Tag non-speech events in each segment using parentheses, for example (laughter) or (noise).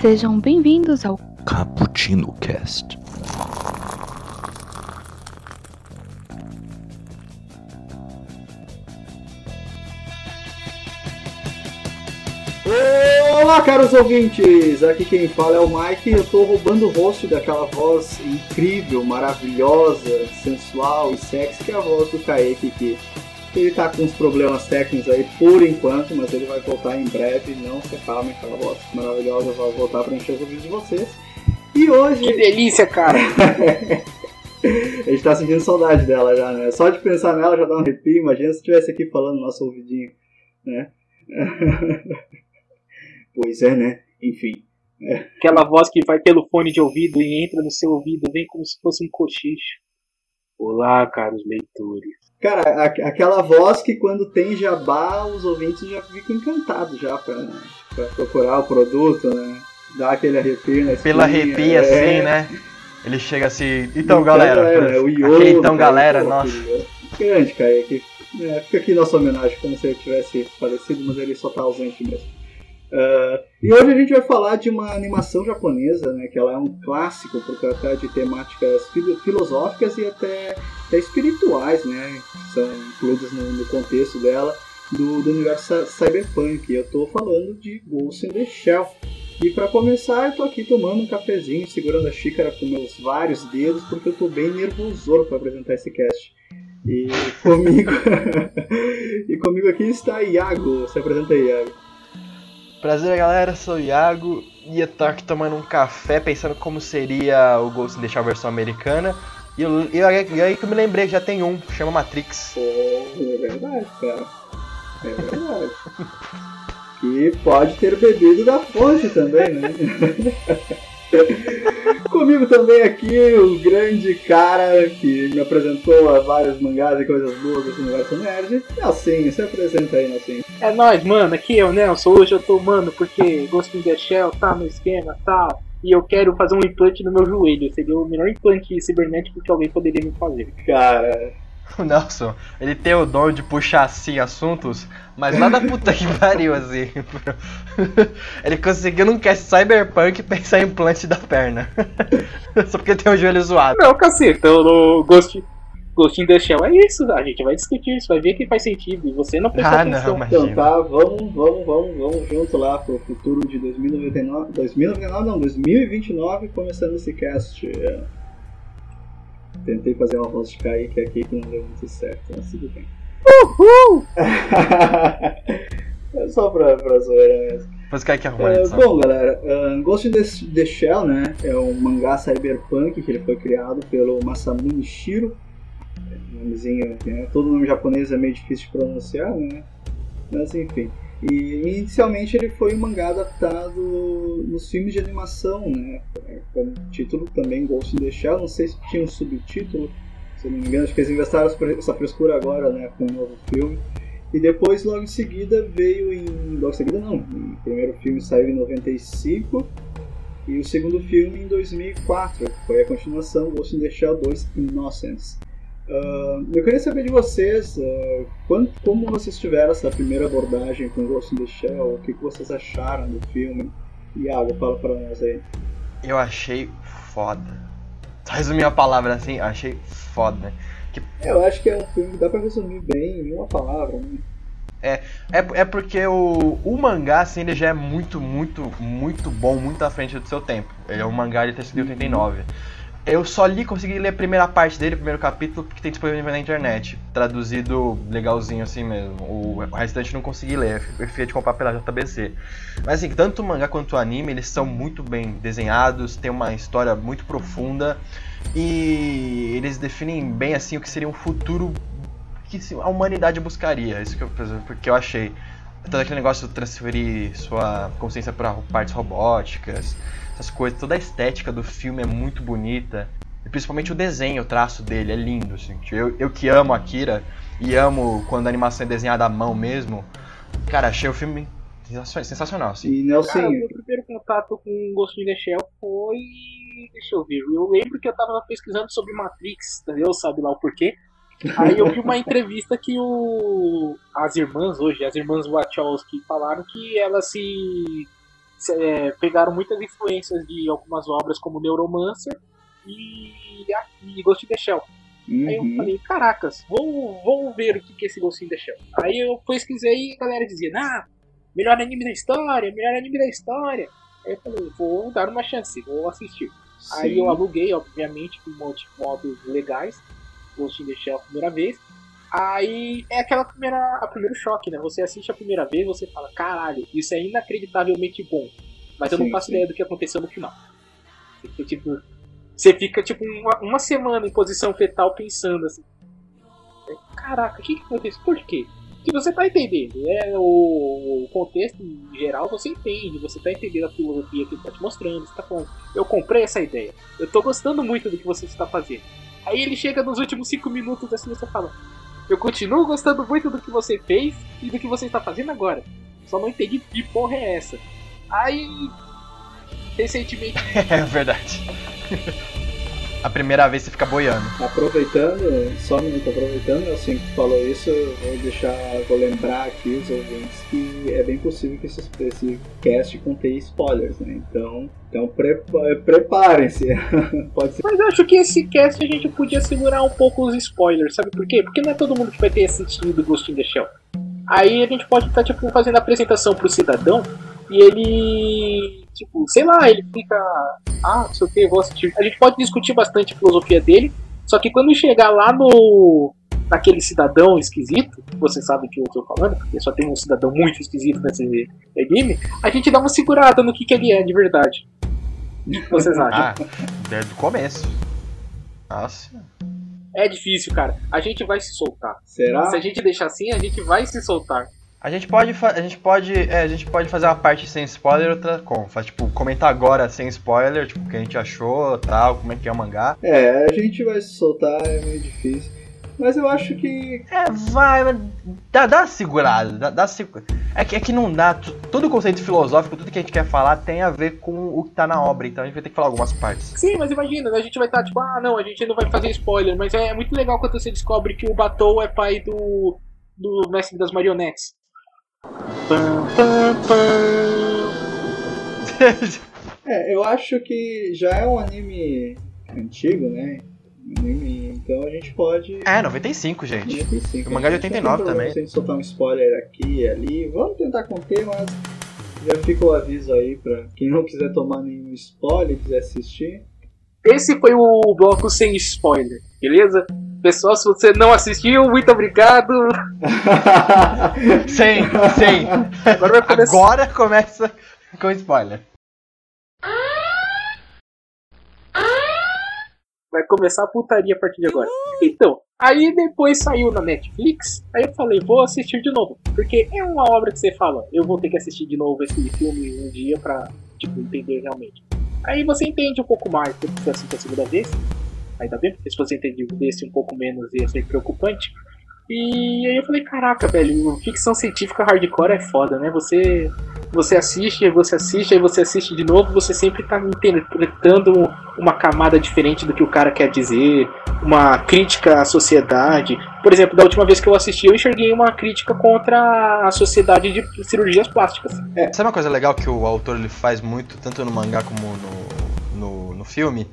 Sejam bem-vindos ao Cappuccino Cast. Olá, caros ouvintes! Aqui quem fala é o Mike. Eu tô roubando o rosto daquela voz incrível, maravilhosa, sensual e sexy que é a voz do Kaique que ele tá com uns problemas técnicos aí por enquanto, mas ele vai voltar em breve. Não se acalme, aquela voz maravilhosa vai voltar para encher os ouvidos de vocês. E hoje. Que delícia, cara! (laughs) a gente tá sentindo saudade dela já, né? Só de pensar nela já dá um arrepio. Imagina se estivesse aqui falando no nosso ouvidinho, né? (laughs) pois é, né? Enfim. Aquela voz que vai pelo fone de ouvido e entra no seu ouvido, vem como se fosse um cochicho. Olá, caros leitores. Cara, a- aquela voz que quando tem jabá, os ouvintes já ficam encantados já pra, pra procurar o produto, né? Dá aquele arrepio na Pela arrepia, é. assim, né? Ele chega assim, então galera, é, o Yoda, aquele então cara, galera, pô, nossa. Grande, Kaique. É, fica aqui nossa homenagem, como se ele tivesse falecido, mas ele só tá ausente mesmo. Ah, e hoje a gente vai falar de uma animação japonesa, né, que ela é um clássico por tratar de temáticas filo- filosóficas e até, até espirituais, né, que são incluídas no, no contexto dela, do, do universo cy- cyberpunk. Eu tô falando de Ghost in the Shell. E para começar, eu tô aqui tomando um cafezinho, segurando a xícara com meus vários dedos, porque eu tô bem nervoso para apresentar esse cast. E comigo, (laughs) e comigo aqui está Iago. Se apresenta aí, Iago. Prazer galera, sou o Iago e eu tô aqui tomando um café pensando como seria o Ghost in the Shell versão americana. E, eu, e aí que eu me lembrei que já tem um, chama Matrix. Pô, é verdade, cara. É verdade. (laughs) que pode ter bebido da fonte também, né? (laughs) (laughs) Comigo também aqui o grande cara que me apresentou a vários mangás e coisas boas desse universo nerd. Nelsinho, se apresenta aí, Nelsinho. É nóis, mano. Aqui é o Nelson. Hoje eu tô, mano, porque Ghost in the Shell tá no esquema e tal. E eu quero fazer um implante no meu joelho. Seria o melhor implante cibernético que alguém poderia me fazer. Cara, (laughs) O Nelson, ele tem o dom de puxar assim assuntos, mas lá da puta que (laughs) pariu assim. (laughs) ele conseguiu num cast cyberpunk pensar em implante da perna. Só porque tem o joelho zoado. Não, caceta. No Ghost, Ghost in the Shell é isso. A gente vai discutir isso. Vai ver que faz sentido. E você não prestou Ah, atenção. não, então tá, vamos, vamos, vamos, vamos junto lá pro futuro de 2099. 2099 não, 2029, começando esse cast. É. Tentei fazer uma voz de Kaique aqui que não deu muito certo, mas tudo bem. Uhul! (laughs) é só pra, pra zoeira mesmo. Depois cai que arruma É, edição. bom, galera, uh, Ghost in the, the Shell, né, é um mangá cyberpunk que ele foi criado pelo Masamune Shiro. É, Nomezinho, né, todo nome japonês é meio difícil de pronunciar, né? Mas enfim. E inicialmente ele foi um mangá adaptado nos filmes de animação, né? Com o título também Ghost in the Shell. Não sei se tinha um subtítulo, se não me engano, acho que eles inventaram essa frescura agora, né? Com um novo filme. E depois, logo em seguida, veio em. Logo em seguida, não. O primeiro filme saiu em 95 e o segundo filme em 2004. que Foi a continuação, Ghost in the Shell 2 Innocence. Ah, eu queria saber de vocês ah, quant- como vocês tiveram essa primeira abordagem com Ghost in the Shell, o que, que vocês acharam do filme. Iago, fala pra nós aí. Eu achei foda. Só resumir a palavra assim, achei foda. Eu acho que é um filme que dá pra resumir bem em uma palavra, né? É, é porque o, o mangá, assim, ele já é muito, muito, muito bom, muito à frente do seu tempo. Ele é um mangá de TCD 89. Eu só li, consegui ler a primeira parte dele, o primeiro capítulo, porque tem disponível na internet. Traduzido legalzinho assim mesmo. O, restante não consegui ler, eu fiquei de comprar pela JBC. Mas assim, tanto o mangá quanto o anime, eles são muito bem desenhados, tem uma história muito profunda. E eles definem bem assim o que seria um futuro que a humanidade buscaria. Isso que eu, porque eu achei. Todo aquele negócio de transferir sua consciência para partes robóticas, essas coisas, toda a estética do filme é muito bonita. E principalmente o desenho, o traço dele é lindo. Assim. Eu, eu que amo Akira e amo quando a animação é desenhada à mão mesmo. Cara, achei o filme sensacional, sensacional assim. E Cara, Nelson, meu primeiro contato com Ghost in the Shell foi. Deixa eu ver. Eu lembro que eu tava pesquisando sobre Matrix, entendeu? Sabe lá o porquê. Aí eu vi uma entrevista que o. As irmãs hoje, as irmãs Wachowski, falaram que elas se é, pegaram muitas influências de algumas obras como Neuromancer e, e Ghost in the Shell. Aí eu Uhum. falei, caracas, vou, vou ver o que é esse Ghost in the Shell. Aí eu pesquisei e a galera dizia, ah, melhor anime da história, melhor anime da história. Aí eu falei, vou dar uma chance, vou assistir. Aí Sim. eu aluguei, obviamente, com um monte de modos legais, Ghost in the Shell a primeira vez. Aí é aquela primeira, a primeiro choque, né? Você assiste a primeira vez, você fala, caralho, isso é inacreditavelmente bom. Mas eu não Sim, faço sim. ideia do que aconteceu no final. Você fica, tipo, você fica, tipo uma, uma semana em posição fetal pensando assim. Caraca, o que, que aconteceu? Por quê? Se você tá entendendo, é o, o contexto em geral você entende, você tá entendendo a filosofia que ele tá te mostrando, você tá falando, eu comprei essa ideia, eu tô gostando muito do que você está fazendo. Aí ele chega nos últimos cinco minutos assim você fala, eu continuo gostando muito do que você fez e do que você está fazendo agora. Só não entendi que porra é essa. Aí recentemente (laughs) É verdade. A primeira vez você fica boiando. Aproveitando, só um minuto aproveitando, assim que tu falou isso, eu vou deixar, vou lembrar aqui os ouvintes que é bem possível que esse, esse cast contenha spoilers, né? Então, então prepa- preparem-se. (laughs) Pode ser. Mas eu acho que esse cast a gente podia segurar um pouco os spoilers, sabe por quê? Porque não é todo mundo que vai ter assistido Ghost in the Shell. Aí a gente pode estar, tipo, fazendo a apresentação pro cidadão e ele, tipo, sei lá, ele fica, ah, não sei o que, vou assistir. A gente pode discutir bastante a filosofia dele, só que quando chegar lá no naquele cidadão esquisito, você sabe que eu tô falando, porque só tem um cidadão muito esquisito nesse anime, a gente dá uma segurada no que, que ele é de verdade. O que vocês acham? Ah, desde o começo. Nossa. É difícil, cara. A gente vai se soltar. Será? Se a gente deixar assim, a gente vai se soltar. A gente pode, a gente pode, é, a gente pode fazer uma parte sem spoiler outra com. Faz, tipo, comentar agora sem spoiler, tipo, o que a gente achou, tal, como é que é o mangá. É, a gente vai se soltar, é meio difícil. Mas eu acho que. É, vai, mas dá, dá uma segurada, dá, dá segu- é, que, é que não dá, todo o conceito filosófico, tudo que a gente quer falar tem a ver com o que tá na obra, então a gente vai ter que falar algumas partes. Sim, mas imagina, a gente vai estar tipo, ah, não, a gente não vai fazer spoiler, mas é muito legal quando você descobre que o Batou é pai do. do mestre das marionetes. (laughs) É, eu acho que já é um anime antigo, né? Anime, então a gente pode. é, 95, gente. 95. O mangá de Não tem 89 problema também. Se a gente soltar um spoiler aqui e ali, vamos tentar conter, mas já fica o aviso aí pra quem não quiser tomar nenhum spoiler e quiser assistir. Esse foi o bloco sem spoiler, beleza? Pessoal, se você não assistiu, muito obrigado. (laughs) Sem, sem. Agora começar. Agora começa com spoiler. Vai começar a putaria a partir de agora. Então, aí depois saiu na Netflix, aí eu falei, vou assistir de novo. Porque é uma obra que você fala, eu vou ter que assistir de novo esse filme um dia pra, tipo, entender realmente. Aí você entende um pouco mais depois que você assiste a segunda vez. Ainda bem, porque se você entender desse um pouco menos ia ser preocupante. E aí eu falei, caraca, velho, ficção científica hardcore é foda, né? Você você assiste, você assiste, aí você assiste de novo, você sempre tá interpretando uma camada diferente do que o cara quer dizer, uma crítica à sociedade. Por exemplo, da última vez que eu assisti, eu enxerguei uma crítica contra a sociedade de cirurgias plásticas. Sabe uma coisa legal que o autor ele faz muito, tanto no mangá como no, no, no filme?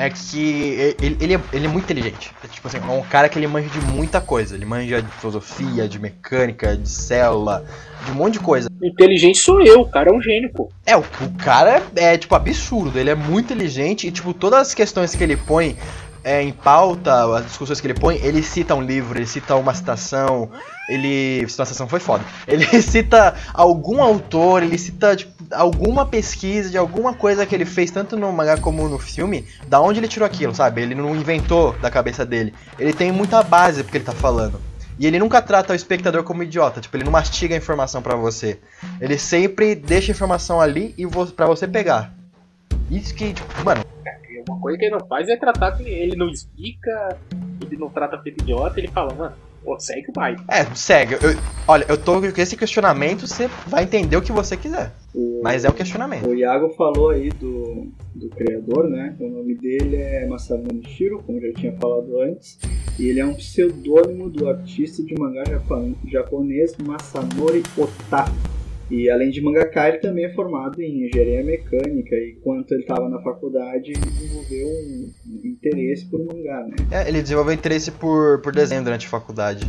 É que ele, ele, é, ele é muito inteligente. É, tipo assim, é um cara que ele manja de muita coisa. Ele manja de filosofia, de mecânica, de célula, de um monte de coisa. Inteligente sou eu, o cara é um gênio, pô. É, o, o cara é, é, tipo, absurdo. Ele é muito inteligente e, tipo, todas as questões que ele põe é, em pauta, as discussões que ele põe, ele cita um livro, ele cita uma citação, ele. Uma citação foi foda. Ele (laughs) cita algum autor, ele cita, tipo, alguma pesquisa de alguma coisa que ele fez, tanto no mangá como no filme, da onde ele tirou aquilo, sabe? Ele não inventou da cabeça dele. Ele tem muita base porque ele tá falando. E ele nunca trata o espectador como idiota, tipo, ele não mastiga a informação pra você. Ele sempre deixa a informação ali e pra você pegar. Isso que, tipo, mano, Uma coisa que ele não faz é tratar que ele não explica, ele não trata feito idiota, ele fala, mano, pô, segue o baile. é, segue. Eu- olha, eu tô com esse questionamento, você vai entender o que você quiser. O, Mas é um questionamento. o Iago falou aí do, do criador, né? O nome dele é Masamune Shiro, como já tinha falado antes. E ele é um pseudônimo do artista de mangá japonês Masanori Ota. E além de mangaka, ele também é formado em engenharia mecânica e enquanto ele estava na faculdade, ele desenvolveu um interesse por mangá, né? É, ele desenvolveu interesse por, por desenho durante a faculdade.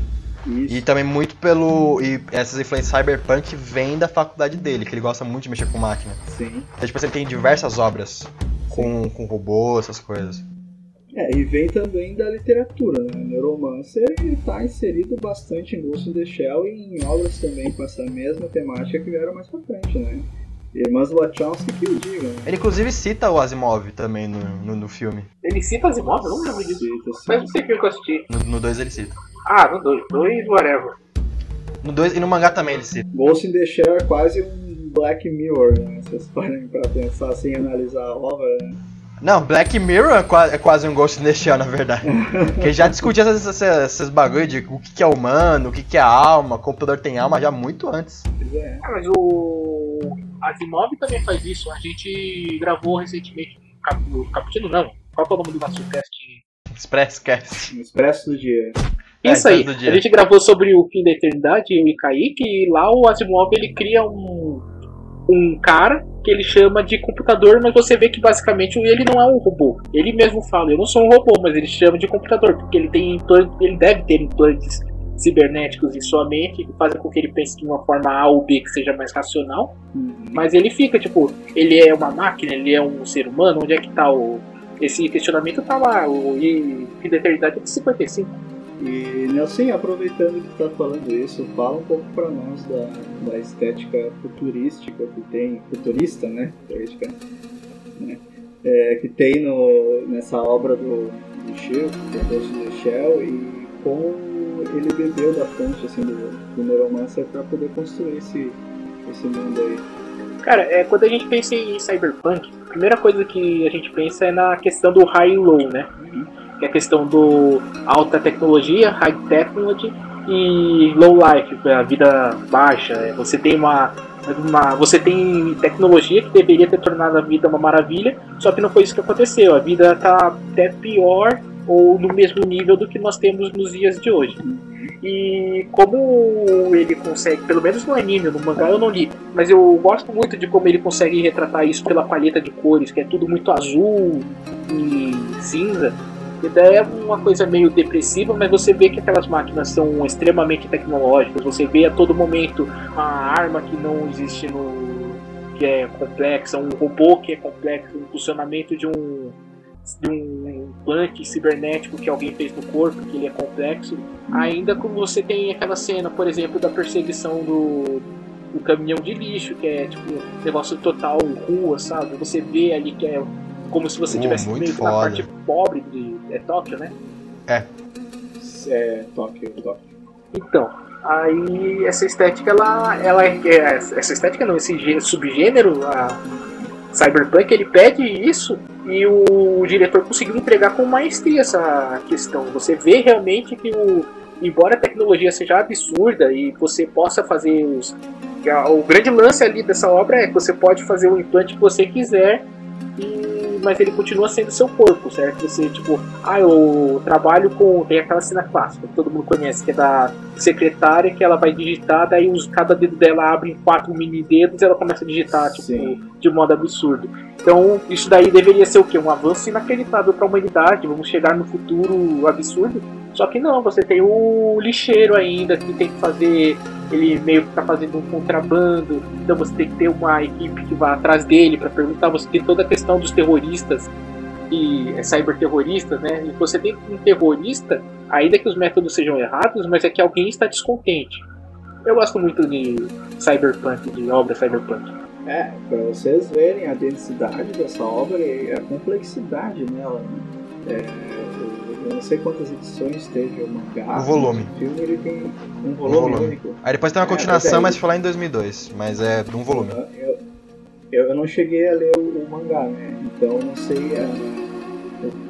Isso. E também muito pelo. E essas influências cyberpunk vêm da faculdade dele, que ele gosta muito de mexer com máquina. Sim. Então, tipo, assim, ele tem diversas obras com, com robô, essas coisas. É, e vem também da literatura, né? Neuromancer está inserido bastante em Ghost in the Shell e em obras também com essa mesma temática que vieram mais pra frente, né? Irmãs Wachowski que o digam, né? Ele inclusive cita o Asimov também no, no, no filme. Ele cita as imóveis? Eu não lembro disso. Cita, sim. Mas não sei o que eu assisti. No 2 ele cita. Ah, no 2. 2, whatever. No 2 e no mangá também ele cita. Ghost in the Shell é quase um Black Mirror, né? Se vocês parem pra pensar sem analisar a obra, né? Não, Black Mirror é qua- é quase um Ghost in the Shell, na verdade. que já discutia esses, esses, esses bagulho de o que que é humano, o que que é alma, o computador tem alma já muito antes. É. Ah, mas o Asimov também faz isso. A gente gravou recentemente um cap... o Caputino, não. Qual que é o nome do nosso cast? Expresscast. Expresso do Dia. É, Isso aí. todo dia. A gente gravou sobre o fim da eternidade, eu e Kaique, e lá o Asimov ele cria um um cara que ele chama de computador, mas você vê que basicamente ele não é um robô. Ele mesmo fala, eu não sou um robô, mas ele chama de computador, porque ele tem implantes, ele deve ter implantes cibernéticos em sua mente que fazem com que ele pense de uma forma A ou B que seja mais racional. Uhum. Mas ele fica, tipo, ele é uma máquina, ele é um ser humano, onde é que tá o. Esse questionamento tá lá, o e fim da eternidade é de 55. E Nelson, aproveitando que tu tá falando isso, fala um pouco pra nós da, da estética futurística que tem, futurista, né? Futurística, né? É, que tem no, nessa obra do, do Chico, in the Shell, e como ele bebeu da fonte assim, do, do Neuromancer pra poder construir esse, esse mundo aí. Cara, é, quando a gente pensa em cyberpunk, a primeira coisa que a gente pensa é na questão do high e low, né? Que é a questão do alta tecnologia, high technology e low life, é a vida baixa. É, Você tem uma, uma você tem tecnologia que deveria ter tornado a vida uma maravilha, só que não foi isso que aconteceu. A vida tá até pior ou no mesmo nível do que nós temos nos dias de hoje. E como ele consegue, pelo menos no anime, no mangá eu não li, mas eu gosto muito de como ele consegue retratar isso pela paleta de cores, que é tudo muito azul e cinza. E daí é uma coisa meio depressiva, mas você vê que aquelas máquinas são extremamente tecnológicas. Você vê a todo momento uma arma que não existe no. que é complexa, um robô que é complexo, um funcionamento de um de um implante cibernético que alguém fez no corpo, que ele é complexo. Ainda como você tem aquela cena, por exemplo, da perseguição do, do caminhão de lixo, que é tipo um negócio total rua, sabe? Você vê ali que é como se você Uh, estivesse muito meio que na foda. parte pobre de é Tóquio, né? É, Tóquio, Tóquio. Então, aí essa estética, ela, ela é, é- essa estética não, esse gê- subgênero, a Cyberpunk, ele pede isso e o diretor conseguiu entregar com maestria essa questão. Você vê realmente que o, embora a tecnologia seja absurda e você possa fazer os, o grande lance ali dessa obra é que você pode fazer o implante que você quiser e mas ele continua sendo seu corpo, certo? Você, tipo, ah, eu trabalho com. Tem aquela cena clássica que todo mundo conhece, que é da secretária que ela vai digitar, daí os, cada dedo dela abre em quatro mini dedos e ela começa a digitar, tipo, Sim. de modo absurdo. Então, isso daí deveria ser o quê? Um avanço inacreditável para a humanidade. Vamos chegar no futuro absurdo. Só que não, você tem o lixeiro ainda que tem que fazer. Ele meio que tá fazendo um contrabando. Então você tem que ter uma equipe que vá atrás dele para perguntar. Você tem toda a questão dos terroristas e é, cyberterroristas, né? E você tem um terrorista, ainda que os métodos sejam errados, mas é que alguém está descontente. Eu gosto muito de cyberpunk, de obra cyberpunk. É, pra vocês verem a densidade dessa obra e a complexidade nela. né? É, eu não sei quantas edições teve o mangá. O volume. O filme ele tem um volume, volume. único. Aí depois tem uma É, continuação, mas mas foi lá em 2002. Mas é de um volume. Eu, eu, eu não cheguei a ler o, o mangá, né? Então não sei é,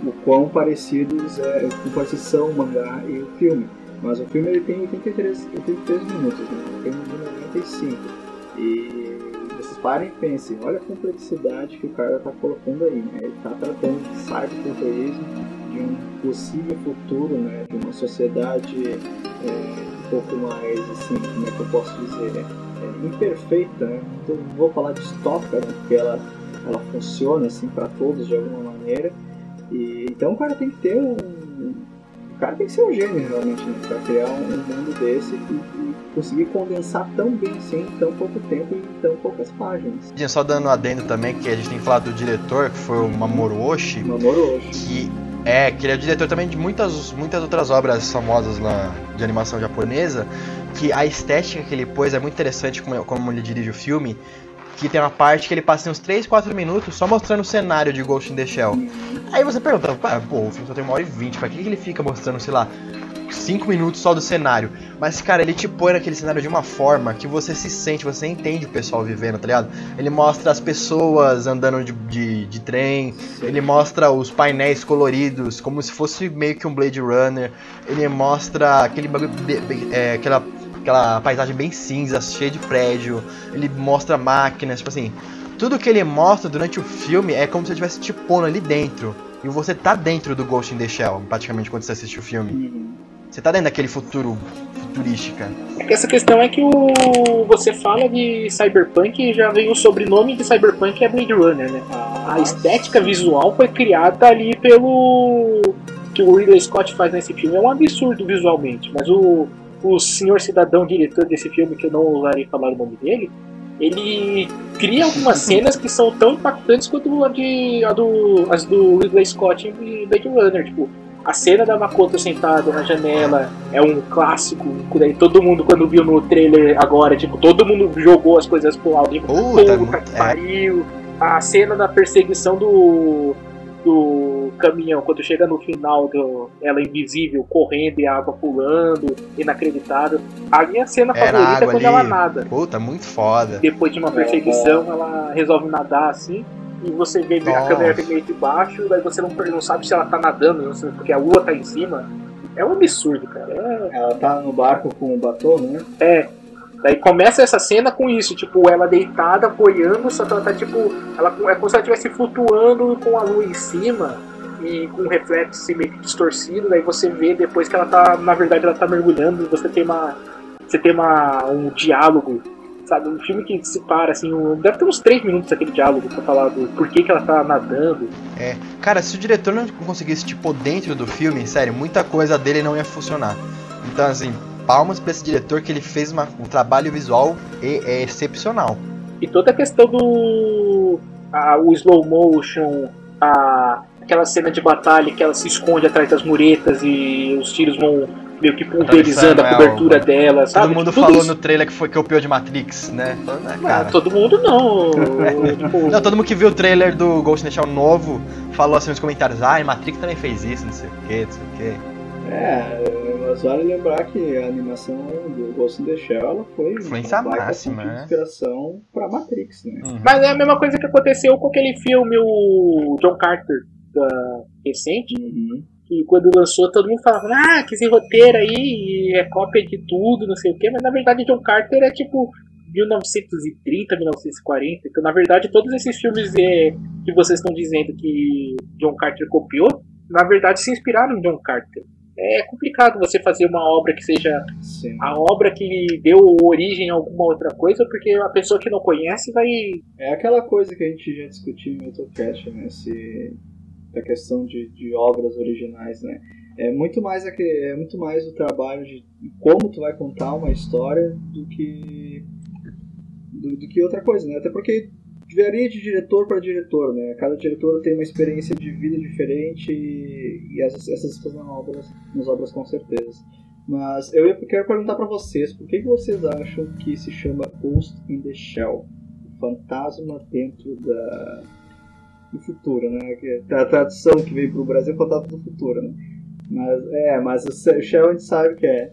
o, o quão parecidos é, o quão parecidos são o mangá e o filme. Mas o filme ele tem 83, 83 minutos, né? O filme de 95. E vocês parem e pensem, olha a complexidade que o cara tá colocando aí, né? Ele tá tratando de cyberterrorismo, de um possível futuro, né? De uma sociedade é, pouco mais, assim, como é que eu posso dizer, é, imperfeita, né? Então, não vou falar distópica, né? porque ela, ela funciona assim para todos de alguma maneira. E, então o cara tem que ter um. O cara tem que ser um gênio realmente, né? Pra criar um, um mundo desse e, e, conseguir condensar tão bem assim em tão pouco tempo e em tão poucas páginas. Só dando um adendo também, que a gente tem que falar do diretor, que foi o Mamoru Oshii. Mamoru Oshii. Que é, que ele é diretor também de muitas, muitas outras obras famosas lá de animação japonesa, que a estética que ele pôs é muito interessante como, como ele dirige o filme, que tem uma parte que ele passa uns 3, 4 minutos só mostrando o cenário de Ghost in the Shell. Aí você pergunta, pô, o filme só tem uma hora e vinte, pra que ele fica mostrando, sei lá, 5 minutos só do cenário. Mas, cara, ele te põe naquele cenário de uma forma que você se sente, você entende o pessoal vivendo, tá ligado? Ele mostra as pessoas andando de, de, de trem, ele mostra os painéis coloridos, como se fosse meio que um Blade Runner. Ele mostra aquele bagulho, é, aquela, aquela paisagem bem cinza, cheia de prédio. Ele mostra máquinas, tipo assim. Tudo que ele mostra durante o filme é como se ele estivesse te pondo ali dentro. E você tá dentro do Ghost in the Shell, praticamente, quando você assiste o filme. Uhum. Você tá dentro daquele futuro futurística. Essa questão é que o você fala de Cyberpunk e já vem o sobrenome de Cyberpunk é Blade Runner, né? A estética visual foi criada ali pelo que o Ridley Scott faz nesse filme. É um absurdo visualmente, mas o, o senhor cidadão diretor desse filme, que eu não ousaria falar o nome dele, ele cria algumas (laughs) cenas que são tão impactantes quanto a de, a do, as do Ridley Scott em Blade Runner. Tipo, a cena da Makoto sentada na janela é um clássico. Daí todo mundo, quando viu no trailer agora, tipo, todo mundo jogou as coisas pro alto. Tipo, Puta, Puta que pariu. A cena da perseguição do, do caminhão, quando chega no final, do, ela invisível, correndo e a água pulando, inacreditável. A minha cena Era favorita é quando ali. ela nada. Puta, muito foda. Depois de uma perseguição, ela resolve nadar assim. E você vê a Nossa. câmera vem meio de baixo, daí você não, não sabe se ela tá nadando, porque a lua tá em cima. É um absurdo, cara. É, Ela tá no barco com o batom, né? é. Daí começa essa cena com isso, tipo, ela deitada, apoiando, só que ela tá tipo. Ela, é como se ela estivesse flutuando com a lua em cima e com um reflexo assim, meio que distorcido. Daí você vê depois que ela tá. Na verdade ela tá mergulhando e você tem uma. Você tem uma, um diálogo, sabe? Um filme que se para, assim, um, deve ter uns 3 minutos aquele diálogo pra falar do porquê que ela tá nadando. É. Cara, se o diretor não conseguisse, tipo, dentro do filme, sério, muita coisa dele não ia funcionar. Então, assim, palmas pra esse diretor que ele fez uma- um trabalho visual e- é excepcional. E toda a questão do. a- o slow motion, a, aquela cena de batalha que ela se esconde atrás das muretas e os tiros vão meio que pulverizando a é, cobertura o- dela, sabe? Todo mundo Tudo falou isso- no trailer que foi que copiou de Matrix, né? Falando, ah, cara. todo mundo não. (laughs) tipo, Não, todo mundo que viu o trailer do Ghost in the Shell novo falou assim nos comentários, ah, Matrix também fez isso, não sei o que, não sei o que. É, mas vale lembrar que a animação do Ghost in the Shell ela foi Influência uma baita máxima, de né? inspiração pra Matrix, né? Mas é a mesma coisa que aconteceu com aquele filme, o John Carter, da, recente, Uhum. Que quando lançou todo mundo falava, ah, que esse roteiro aí é cópia de tudo, não sei o quê, mas na verdade John Carter é tipo 1930, 1940, então na verdade todos esses filmes é, que vocês estão dizendo que John Carter copiou, na verdade se inspiraram em John Carter. É complicado você fazer uma obra que seja Sim. a obra que deu origem a alguma outra coisa, porque a pessoa que não conhece vai. É aquela coisa que a gente já discutiu em outro cast, né? Se, a questão de, de obras originais, né? É muito mais aque- é muito mais o trabalho de como tu vai contar uma história do que do, do que outra coisa, né? Até porque varia de diretor para diretor, né? Cada diretor tem uma experiência de vida diferente e, e essas, essas estão nas obras, nas obras com certeza. Mas eu quero perguntar para vocês, por que, que vocês acham que se chama Ghost in the Shell? fantasma dentro da do futuro, né? Que A tradução que veio pro Brasil é fantasma do futuro, né? Mas é, mas o Shell a gente sabe que é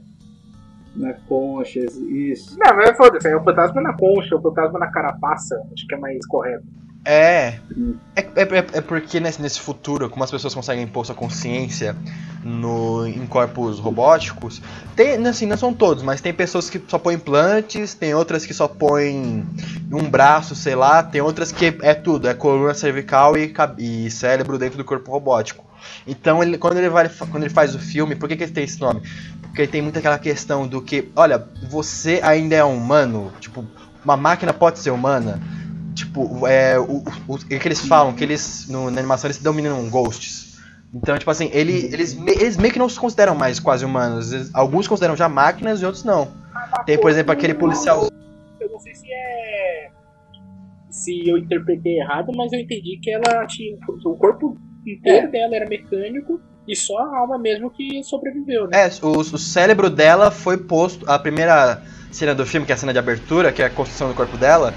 na concha, isso. Não, mas foda-se, é o fantasma na concha, o fantasma na carapaça, acho que é mais correto. É. Hum. É, é, é porque nesse, nesse futuro, como as pessoas conseguem impor sua consciência no, em corpos robóticos, tem, assim, não são todos, mas tem pessoas que só põem implantes, tem outras que só põem um braço, sei lá, tem outras que é tudo, é coluna cervical e, e cérebro dentro do corpo robótico. Então, ele, quando, ele vai, quando ele faz o filme, por que, que ele tem esse nome? porque tem muita aquela questão do que, olha, você ainda é humano, tipo, uma máquina pode ser humana. Tipo, é, o, o, o que eles falam, que eles, no, na animação, eles se dominam ghosts. Então, tipo assim, ele, eles, me- eles meio que não se consideram mais quase humanos. Eles- alguns consideram já máquinas e outros não. Tem, por exemplo, aquele policial. Eu não sei se é. Se eu interpretei errado, mas eu entendi que ela tinha. O corpo inteiro dela era mecânico e só a alma mesmo que sobreviveu, né? É, o, o cérebro dela foi posto. A primeira cena do filme, que é a cena de abertura, que é a construção do corpo dela.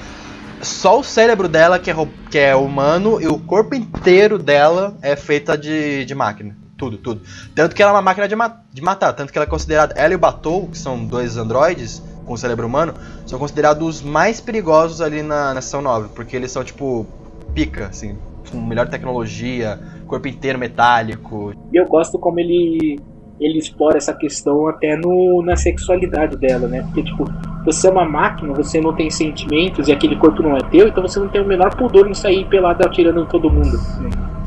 Só o cérebro dela que é, que é humano e o corpo inteiro dela é feita de, de máquina. Tudo, tudo. Tanto que ela é uma máquina de, ma- de matar. Tanto que ela é considerada. Ela e o Batou, que são dois androides com cérebro humano, são considerados os mais perigosos ali na, na Sessão 9. Porque eles são, tipo, pica, assim. Com melhor tecnologia, corpo inteiro metálico. E eu gosto como ele ele explora essa questão até no, na sexualidade dela, né? Porque, tipo, você é uma máquina, você não tem sentimentos e aquele corpo não é teu, então você não tem o menor pudor em sair pelada atirando em todo mundo.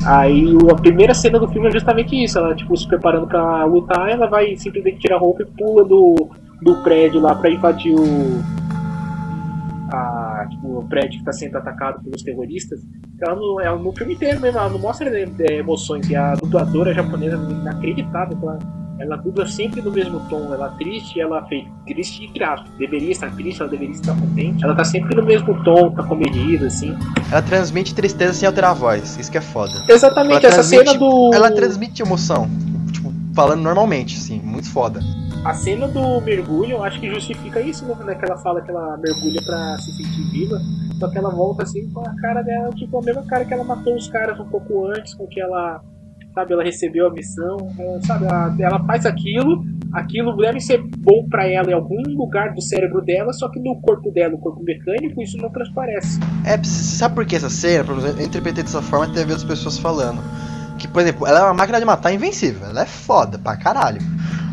Aí o- a primeira cena do filme é justamente isso, ela, tipo, se preparando pra lutar, ela vai simplesmente tirar a roupa e pula do, do prédio lá pra invadir o. A, tipo, o prédio que tá sendo atacado pelos terroristas. Ela no, ela no filme inteiro mesmo, ela não mostra é, emoções. E a dubladora japonesa é inacreditável. Ela, ela dubla sempre no mesmo tom. Ela triste, ela fez triste de graça. Deveria estar triste, ela deveria estar contente. Ela tá sempre no mesmo tom, tá comedida, assim. Ela transmite tristeza sem alterar a voz. Isso que é foda. Exatamente, Ela essa cena do. Ela transmite emoção. Tipo, falando normalmente, assim, muito foda. A cena do mergulho, eu acho que justifica isso, né? Que ela fala que ela mergulha pra se sentir viva. Só que ela volta assim com a cara dela, tipo, a mesma cara que ela matou os caras um pouco antes, com que ela, sabe, ela recebeu a missão, ela, sabe, ela, ela faz aquilo, aquilo deve ser bom pra ela em algum lugar do cérebro dela, só que no corpo dela, o corpo mecânico, isso não transparece. É, sabe por que essa cena? Eu interpretei dessa forma até ver outras pessoas falando. Que, por exemplo, ela é uma máquina de matar invencível. Ela é foda pra caralho.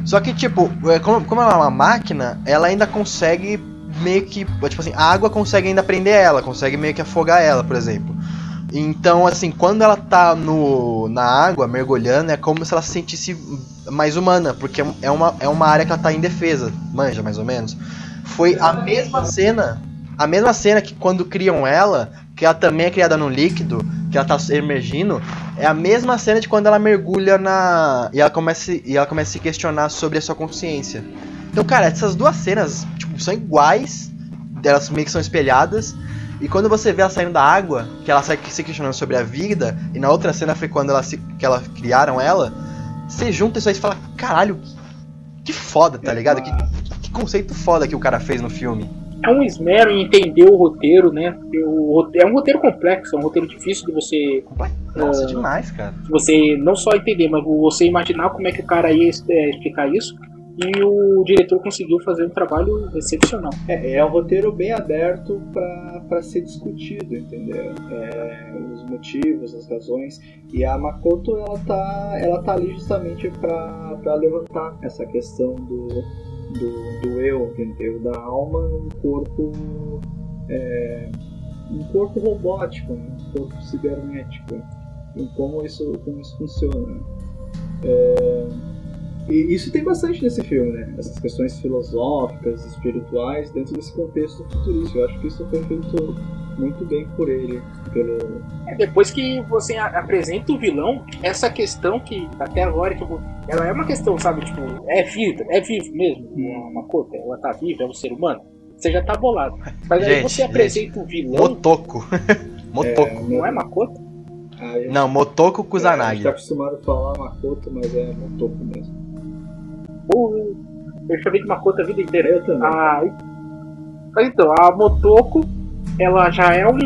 Só que, tipo, é, como, como ela é uma máquina, ela ainda consegue meio que. Tipo assim, a água consegue ainda prender ela, consegue meio que afogar ela, por exemplo. Então, assim, quando ela tá no, na água, mergulhando, é como se ela se sentisse mais humana, porque é uma, é uma área que ela tá indefesa, manja, mais ou menos. Foi a mesma cena, a mesma cena que quando criam ela, que ela também é criada no líquido, que ela tá emergindo, é a mesma cena de quando ela mergulha na. E ela começa, e ela começa a se questionar sobre a sua consciência. Então, cara, essas duas cenas, tipo, são iguais, elas meio que são espelhadas. E quando você vê ela saindo da água, que ela sai se questionando sobre a vida, e na outra cena foi quando ela se, que ela criaram ela, você junta isso aí e fala, caralho, que, foda, tá ligado? Que, que conceito foda que o cara fez no filme. É um esmero em entender o roteiro, né? O É um roteiro complexo, é um roteiro difícil de você Nossa, Ah. demais, cara. você não só entender, mas você imaginar como é que o cara ia é, explicar isso. E o diretor conseguiu fazer um trabalho excepcional. É, é um roteiro bem aberto para ser discutido, entendeu? É, os motivos, as razões. E a Makoto, ela tá, ela tá ali justamente para levantar essa questão do, do, do eu, entendeu? Da alma num corpo. É, um corpo robótico, né? um corpo cibernético. E como isso, como isso funciona. É, e isso tem bastante nesse filme, né? Essas questões filosóficas, espirituais, dentro desse contexto futurista. Eu acho que isso foi feito muito bem por ele. Pelo... É, depois que você apresenta o vilão, essa questão que até agora, tipo, ela é uma questão, sabe, tipo, é viva, é vivo mesmo, uma cota, ela tá viva, é um ser humano. Você já tá bolado. Mas aí Gente, você apresenta o vilão, Motoko. (laughs) Motoko. não é Makota? Ah, eu- Não, Motoko é, a gente Kusanagi. tá acostumado a falar Makoto, mas é Motoko mesmo. Ou eu chamei de Makota a vida inteira. Eu também. Ah, então, a Motoko, ela já é um.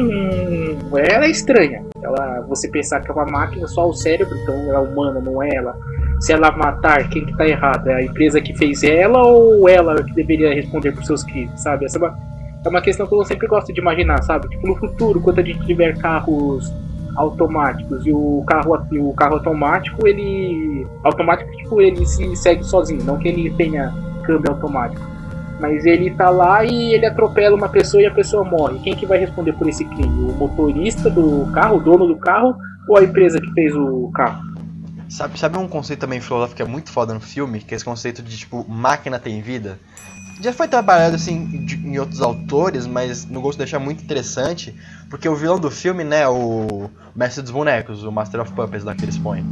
Ela é estranha. Ela, você pensar que é uma máquina, só o cérebro, então ela é humana, não é ela. Se ela matar, quem que tá errado? É a empresa que fez ela ou ela que deveria responder por seus crimes, sabe? Essa é uma, é uma questão que eu sempre gosto de imaginar, sabe? Tipo, no futuro, quando a gente tiver carros automáticos e o carro, e o carro automático, ele. Automático, tipo, ele se segue sozinho, não que ele tenha câmbio automático. Mas ele tá lá e ele atropela uma pessoa e a pessoa morre. Quem que vai responder por esse crime? O motorista do carro, o dono do carro ou a empresa que fez o carro? Sabe, sabe um conceito também filosófico que é muito foda no filme? Que é esse conceito de, tipo, máquina tem vida? Já foi trabalhado, assim, de- em outros autores, mas no Ghost deixa muito interessante, porque o vilão do filme, né, o Mestre dos Bonecos, o Master of Puppets lá que eles põem.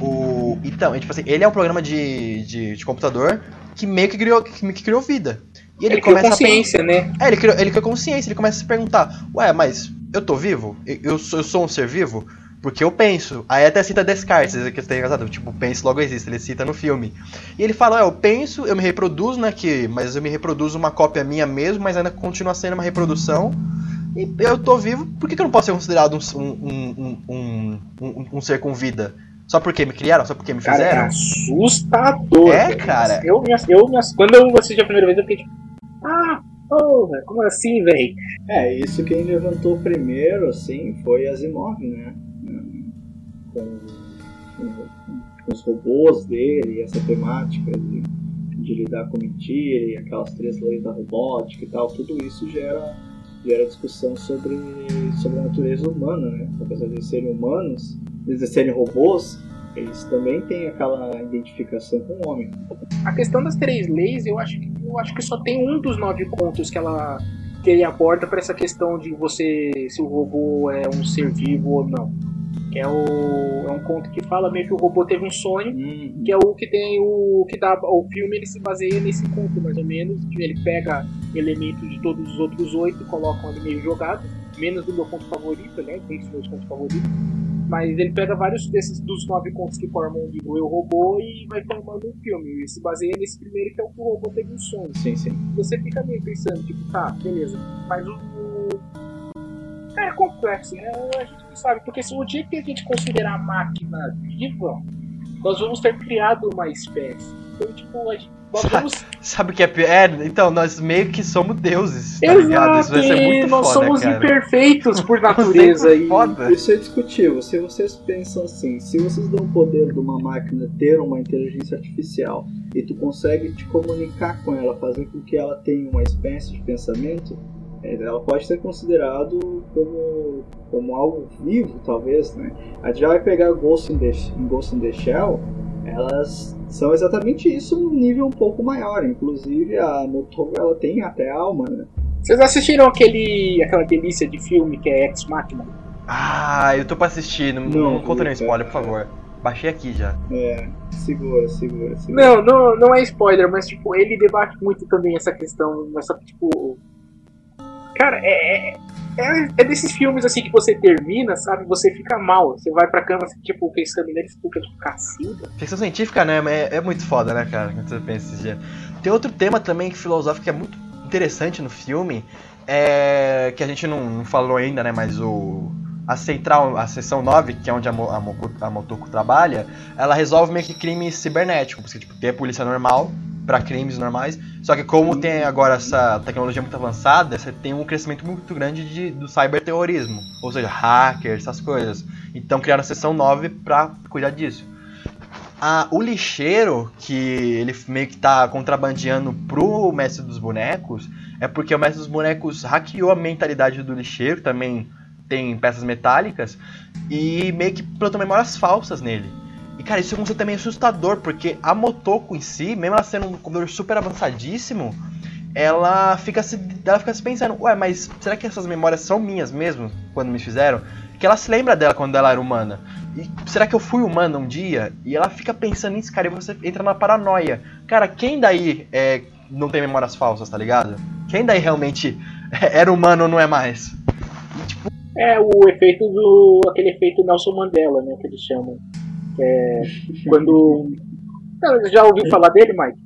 O... Então, é, tipo assim, ele é um programa de, de, de computador que meio que criou, que, que criou vida. E ele, Ele criou começa a pen- consciência, né? é, ele criou, ele criou consciência, ele começa a se perguntar, ué, mas eu tô vivo? Eu, eu sou, eu sou um ser vivo? Porque eu penso. Aí até cita Descartes, que tem engraçado, tipo, penso logo existe, ele cita no filme. E ele fala, ué, eu penso, eu me reproduzo, né, que, mas eu me reproduzo uma cópia minha mesmo, mas ainda continua sendo uma reprodução. E eu tô vivo, por que, que eu não posso ser considerado um, um, um, um, um, um ser com vida? Só porque me criaram? Só porque me Cara, é fizeram? assustador. É, cara. Eu, eu ass- quando eu assisti a primeira vez, eu fiquei tipo, ah, porra, como assim, velho? É, isso quem levantou primeiro, assim, foi Asimov, né? Com, com- os robôs dele, essa temática de, de lidar com mentira e aquelas três leis da robótica e tal, tudo isso gera, gera discussão sobre, sobre a natureza humana, né? Apesar de serem humanos, eles serem robôs, eles também têm aquela identificação com o homem. A questão das três leis, eu acho, que- eu acho que só tem um dos nove contos que ela que ele aborda para essa questão de você se o robô é um ser vivo ou não. Que é, o, é um conto que fala meio que o robô teve um sonho, que é o que tem o que dá o filme ele se baseia nesse conto mais ou menos. Que ele pega elementos de todos os outros oito e colocam ali meio jogados menos do meu conto favorito né tem os meus contos favoritos. Mas ele pega vários desses dos nove contos que formam o livro Eu Robô e vai formando um filme. E se baseia nesse primeiro que é o que o robô teve um sonho. Sim, sim. você fica meio pensando tipo tá beleza mas o é complexo né a gente não sabe porque se o dia que a gente considerar a máquina viva nós vamos ter criado uma espécie. Então, tipo, a gente, nós Sabe- vamos. Sabe o que é pior? É, então, nós meio que somos deuses, tá ligado? Isso Exato, vai ser muito nós foda, somos cara. imperfeitos por (laughs) natureza. E foda. Isso é discutível. Se vocês pensam assim, se vocês dão o poder de uma máquina ter uma inteligência artificial e tu consegue te comunicar com ela, fazer com que ela tenha uma espécie de pensamento, ela pode ser considerado como, como algo vivo, talvez, né? A gente já vai pegar Ghost in the, em Ghost in the Shell, elas são exatamente isso num nível um pouco maior. Inclusive a Motoko ela tem até alma, né? Vocês assistiram aquele, aquela delícia de filme que é Ex Machina? Ah, eu tô pra assistir, não, Não, não conta nenhum spoiler, por favor. Baixei aqui já. É, segura, segura, segura. Não, não, não é spoiler, mas tipo, ele debate muito também essa questão, essa tipo. Cara, é, é, é, é desses filmes assim que você termina, sabe? Você fica mal. Você vai pra cama, assim, tipo, pensando nele, você fica tipo, cacilda. Ficção científica, né? É, é muito foda, né, cara? Quando você pensa esse dia. Tem outro tema também que filosófico que é muito interessante no filme, é que a gente não, não falou ainda, né? Mas o a central, a seção 9, que é onde a, Mo, a, a Motoko trabalha, ela resolve meio que crimes cibernéticos, porque tipo, tem a polícia normal pra crimes normais, só que como tem agora essa tecnologia muito avançada, você tem um crescimento muito grande de, do cyberterrorismo, ou seja, hackers, essas coisas. Então criaram a seção 9 pra cuidar disso. Ah, o lixeiro, que ele meio que tá contrabandeando pro mestre dos bonecos, é porque o mestre dos bonecos hackeou a mentalidade do lixeiro, também tem peças metálicas, e meio que plantou memórias falsas nele. E cara, isso é um conceito também assustador, porque a Motoko em si, mesmo ela sendo um computador super avançadíssimo, ela fica se, ela fica se pensando, ué, mas será que essas memórias são minhas mesmo, quando me fizeram? Que ela se lembra dela quando ela era humana. E será que eu fui humana um dia? E ela fica pensando nisso, cara, e você entra na paranoia. Cara, quem daí é, não tem memórias falsas, tá ligado? Quem daí realmente (laughs) era humano ou não é mais? É o efeito do. aquele efeito Nelson Mandela, né? Que eles chamam. É quando. Já ouviu falar dele, Mike?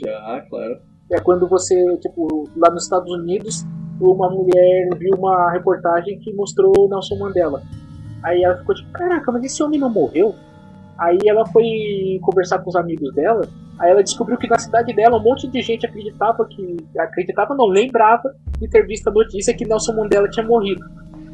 Já, claro. É quando você, tipo, lá nos Estados Unidos, uma mulher viu uma reportagem que mostrou o Nelson Mandela. Aí ela ficou tipo, caraca, mas esse homem não morreu? Aí ela foi conversar com os amigos dela, aí ela descobriu que na cidade dela um monte de gente acreditava que. Acreditava, não, lembrava de ter visto a notícia que Nelson Mandela tinha morrido.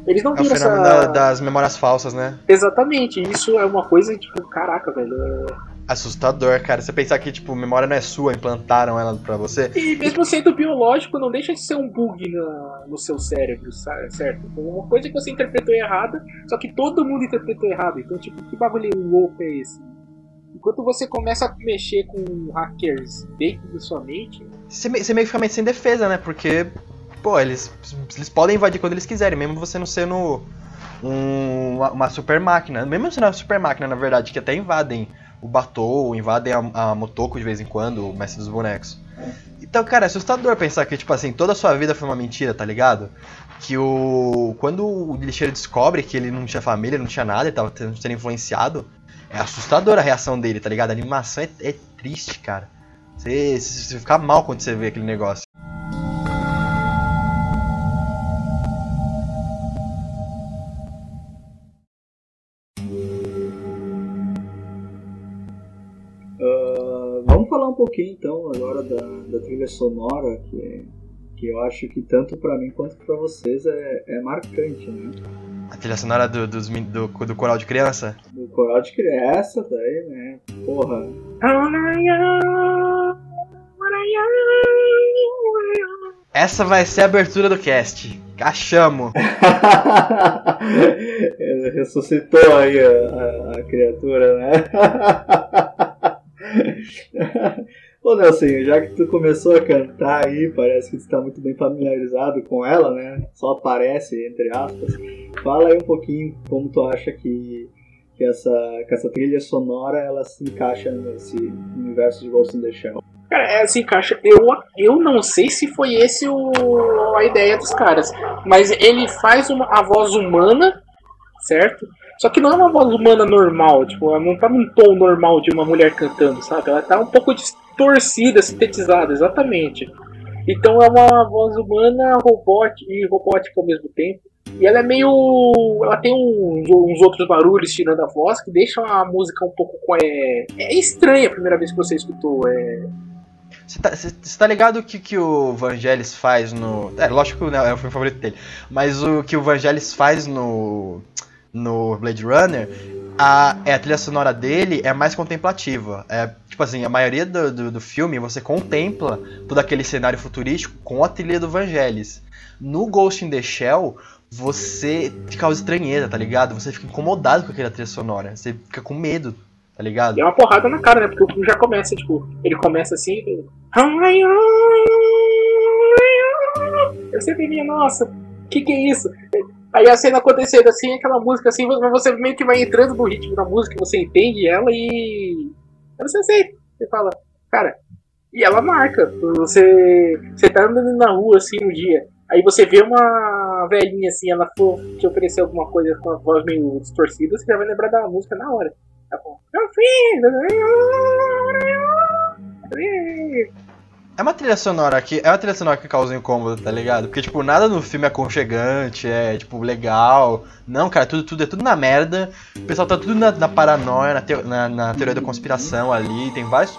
Eles não É o fenômeno essa. da- das memórias falsas, né? Exatamente, isso é uma coisa, tipo, caraca, velho. é- Assustador, cara. Você pensar que, tipo, memória não é sua, implantaram ela pra você. E mesmo sendo biológico, não deixa de ser um bug na- no seu cérebro, sa- certo? Uma coisa que você interpretou errada, só que todo mundo interpretou errado. Então, tipo, que bagulho louco é esse? Enquanto você começa a mexer com hackers dentro da sua mente, Você, me- você meio que fica meio sem defesa, né? Porque, pô, eles, eles podem invadir quando eles quiserem, mesmo você não sendo um- uma, uma super máquina. Mesmo sendo uma super máquina, na verdade, que até invadem o Batou, invadem a, a Motoko de vez em quando, o mestre dos bonecos. Então, cara, é assustador pensar que, tipo assim, toda a sua vida foi uma mentira, tá ligado? Que o. Quando o lixeiro descobre que ele não tinha família, não tinha nada, ele tava sendo influenciado, é assustadora a reação dele, tá ligado? A animação é, é triste, cara. Você, você fica mal quando você vê aquele negócio. Da, trilha sonora, que, que eu acho que tanto pra mim quanto pra vocês é, é marcante, né? A trilha sonora do, dos do, do coral de criança. O coral de criança daí, né? Porra. Essa vai ser a abertura do cast. Cachamo. Ele (laughs) Ressuscitou aí a, a- a criatura, né? (laughs) Ô Nelson, já que tu começou a cantar aí, parece que tu está muito bem familiarizado com ela, né? Só aparece, entre aspas. Fala aí um pouquinho como tu acha que, que, essa, que essa trilha sonora ela se encaixa nesse universo de Ghost in the Shell. Cara, é assim, caixa. Eu, eu não sei se foi esse o, a ideia dos caras. Mas ele faz uma, a voz humana, certo? Só que não é uma voz humana normal, tipo, ela não tá num tom normal de uma mulher cantando, sabe? Ela tá um pouco distorcida, sintetizada, exatamente. Então é uma voz humana robótica e robótica ao mesmo tempo. E ela é meio. Ela tem uns, uns outros barulhos tirando a voz que deixam a música um pouco. É, é estranha a primeira vez que você escutou. É, Você tá, tá ligado o que, que o Vangelis faz no. É, lógico que né, é o filme favorito dele. Mas o que o Vangelis faz no. No Blade Runner, a, é, a trilha sonora dele é mais contemplativa. É, tipo assim, a maioria do, do, do filme você contempla todo aquele cenário futurístico com a trilha do Vangelis. No Ghost in the Shell, você fica estranheza, tá ligado? Você fica incomodado com aquela trilha sonora. Você fica com medo, tá ligado? E é uma porrada na cara, né? Porque o filme já começa, tipo, ele começa assim. Eu sempre vinha, nossa, o que, que é isso? Aí a cena acontecendo assim, aquela música assim, você- meio que vai entrando no ritmo da música, você entende ela e. Você aceita. Você fala, cara, e ela marca. Você, você tá andando na rua assim um dia, aí você vê uma velhinha assim, ela for te oferecer alguma coisa com a voz meio distorcida, você já vai lembrar da música na hora. Tá bom. Meu filho! É uma trilha sonora que é uma trilha sonora que causa incômodo, tá ligado? Porque tipo, nada no filme é aconchegante, é tipo legal. Não, cara, tudo, tudo é tudo na merda. O pessoal tá tudo na, na paranoia, na, na- na teoria da conspiração ali, tem várias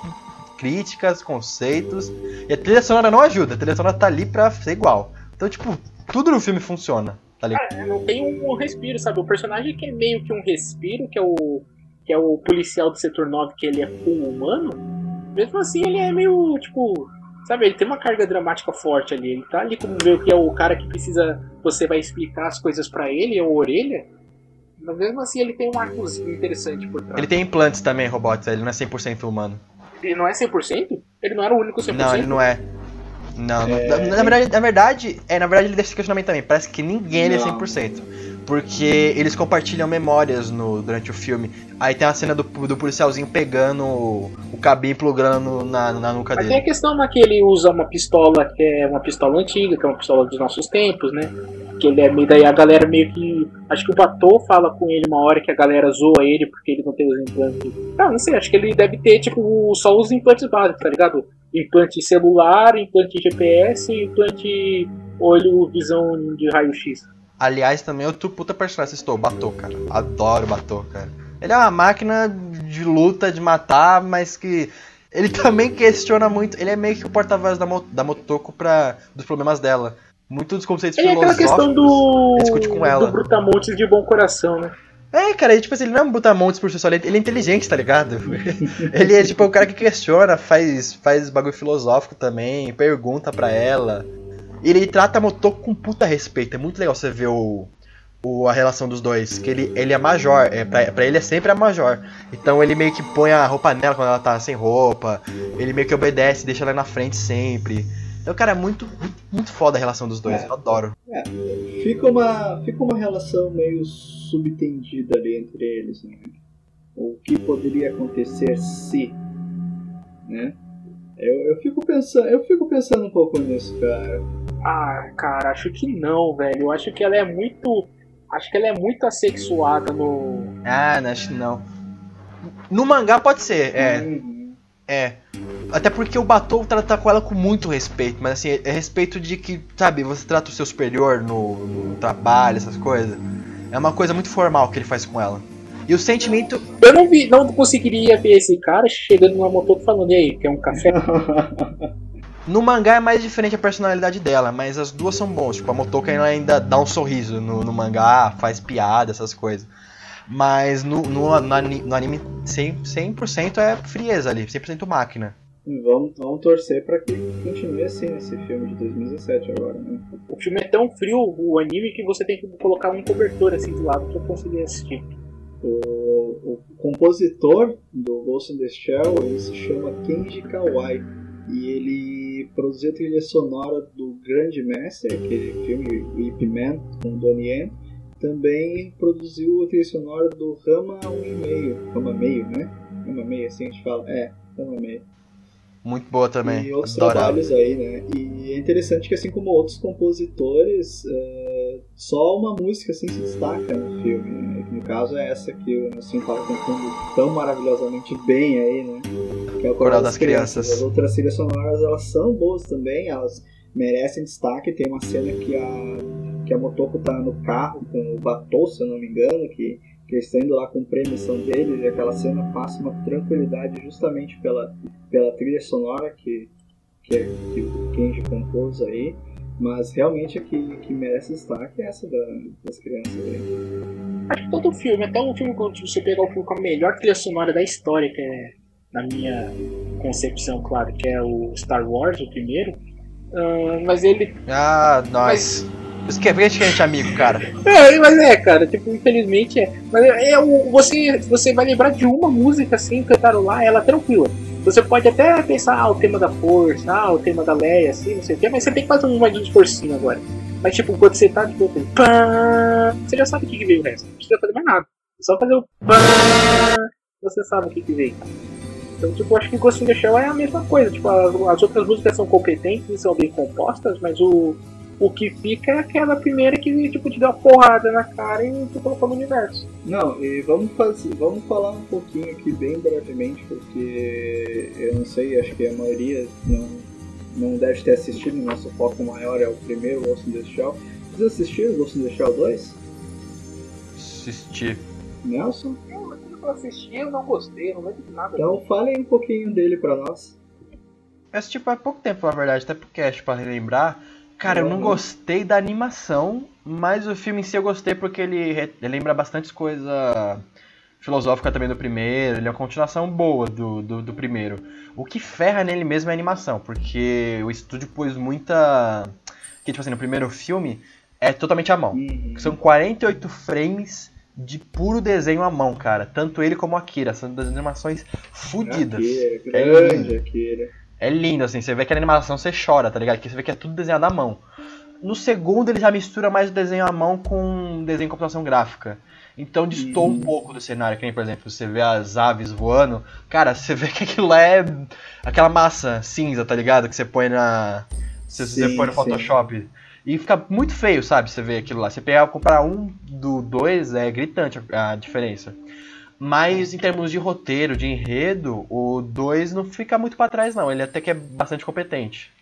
críticas, conceitos. E a trilha sonora não ajuda, a trilha sonora tá ali pra ser igual. Então, tipo, tudo no filme funciona, tá ligado? É, não tem um respiro, sabe? O personagem que é meio que um respiro, que é o que é o policial do setor 9, que ele é full humano, mesmo assim ele é meio, tipo, sabe, ele tem uma carga dramática forte ali. Ele tá ali como meio que é o cara que precisa, você vai explicar as coisas pra ele, é o orelha. Mas mesmo assim ele tem um arcozinho interessante por trás. Ele tem implantes também, robots, ele não é 100% humano. Ele não é 100%? Ele não era o único 100%? Não, ele não é. Não, não- na, na verdade, na verdade, é, na verdade ele deixa esse questionamento também. Parece que ninguém ele é Não. 100%. Porque eles compartilham memórias no, durante o filme. Aí tem a cena do, do policialzinho pegando o, o cabinho e plugando no- na, na nuca Mas tem a dele. questão né, que ele usa uma pistola que é uma pistola antiga, que é uma pistola dos nossos tempos, né? Que ele é meio. Daí a galera meio que. Acho que o Batou fala com ele uma hora que a galera zoa ele porque ele não tem os implantes. Ah, não sei, acho que ele deve ter, tipo, só os implantes básicos, tá ligado? Implante celular, implante GPS e implante olho visão de raio-x. Aliás, também outro puta personagem, estou, Batô, cara. Adoro Batô, cara. Ele é uma máquina de luta, de matar, mas que. Ele também questiona muito. Ele é meio que o porta-voz da, da Motoko pra, dos problemas dela. Muito dos conceitos Ele é aquela filosóficos. questão do. discute com ela. Do Brutamontes de bom coração, né? É, cara, ele, tipo assim, ele não é um brutamontes por si só, ele ele é inteligente, tá ligado? (laughs) ele é tipo o cara que questiona, faz, faz bagulho filosófico também, pergunta pra ela. Ele trata a Motoko com puta respeito. É muito legal você ver o, o, a relação dos dois. Que ele, ele é major, é, pra, pra ele é sempre a major. Então ele meio que põe a roupa nela quando ela tá sem roupa. Ele meio que obedece, deixa ela na frente sempre. Então, cara, é muito, muito, muito foda a relação dos dois. É. Eu adoro. É, fica uma, fica uma relação meio subtendida ali entre eles, né? O que poderia acontecer se, né? Eu, eu fico pensando, eu fico pensando um pouco nisso, cara. Ah, cara, acho que não, velho. Eu acho que ela é muito. Acho que ela é muito assexuada no. Ah, não, acho que não. No mangá pode ser, é. Uhum. É. Até porque o Batou trata com ela com muito respeito, mas assim, é respeito de que, sabe, você trata o seu superior no, no trabalho, essas coisas. É uma coisa muito formal que ele faz com ela. E o sentimento. Eu não vi, não conseguiria ver esse cara chegando numa moto falando, e aí, quer um café? (laughs) No mangá é mais diferente a personalidade dela, mas as duas são bons. Tipo, a Motoka ainda dá um sorriso no, no mangá, faz piada, essas coisas. Mas no, no, no, ani- no anime 100%, 100% é frieza ali, 100% máquina. Vamos, vamos torcer pra que continue assim esse filme de 2017 agora, né? O filme é tão frio, o anime, que você tem que colocar um cobertor assim do lado pra conseguir assistir. O, o compositor do Ghost in the Shell ele se chama Kenji Kawai e ele produziu a trilha sonora do Grande Mestre, aquele filme Ip Man com Donnie Yen. Também produziu a trilha sonora do Rama 1,5, Rama meio, né? Rama meio, assim a gente fala. É, Rama meio. Muito boa também. E outros Adorava. trabalhos aí, né? E é interessante que assim como outros compositores, é, só uma música assim se destaca no filme, né? Que no caso é essa que o assim tava cantando tão maravilhosamente bem aí, né? Que é o Coral das Crianças. As outras trilhas sonoras elas são boas também, elas merecem destaque. Tem uma cena que a que a Motoko tá no carro com o Batou, se eu não me engano, que que eles estão indo lá cumprir a missão deles e aquela cena passa uma tranquilidade justamente pela, pela trilha sonora que, que, que o Kenji compôs aí. Mas realmente a que, que merece destaque é essa da- das crianças aí. Acho que todo filme, até um filme quando você pegar o filme com a melhor trilha sonora da história, que é, na minha concepção, claro, que é o Star Wars, o primeiro. ah, mas ele. Ah, nós. Isso que é porque a gente é amigo, cara. (laughs) É, mas é, cara, tipo, infelizmente é. Mas é, é o- você, você vai lembrar de uma música assim, cantarolar ela tranquila. Você pode até pensar, ah, o tema da força, ah, o tema da Leia, assim, não sei o quê, mas você tem que fazer um mais de esforcinho agora. Mas tipo, quando você tá de assim, pã, você já sabe o que, que veio o resto. Não precisa fazer mais nada. É só fazer o pã, você sabe o que, que veio. Então, tipo, acho que Ghost in the Shell é a mesma coisa. Tipo, as, as outras músicas são competentes e são bem compostas, mas o, o que fica é aquela primeira que tipo, te deu uma porrada na cara e te colocou no universo. Não, e vamos, fazer, vamos falar um pouquinho aqui bem brevemente, porque eu não sei, acho que a maioria não, não deve ter assistido, nosso foco maior é o primeiro Ghost in the Shell. Vocês assistiram Ghost in the Shell 2? Assistir. Nelson? Eu, eu assisti, eu não gostei, não lembro de nada. Então falem um pouquinho dele pra nós. Eu assisti faz pouco tempo, na verdade, até porque acho pra relembrar. Cara, eu não Uhum. gostei da animação, mas o filme em si eu gostei porque ele, re- ele lembra bastante coisa filosófica também do primeiro, ele é uma continuação boa do, do, do primeiro. O que ferra nele mesmo é a animação, porque o estúdio pôs muita. Que, tipo assim, no primeiro filme é totalmente à mão. Uhum. São 48 frames de puro desenho à mão, cara. Tanto ele como a Akira. São das animações fodidas. Akira, É grande lindo. Akira. É lindo, assim. Você vê que a animação você chora, tá ligado? Que você vê que é tudo desenhado à mão. No segundo, ele já mistura mais o desenho à mão com desenho em computação gráfica. Então destoa um Uhum. pouco do cenário, que nem, por exemplo, você vê as aves voando. Cara, você vê que aquilo lá é aquela massa cinza, tá ligado? Que você põe na. Você, você Sim, põe no sim. Photoshop. E fica muito feio, sabe? Você vê aquilo lá. Você pegar comprar um do dois, é gritante a diferença. Mas em termos de roteiro, de enredo, o 2 não fica muito pra trás, não. Ele até que é bastante competente.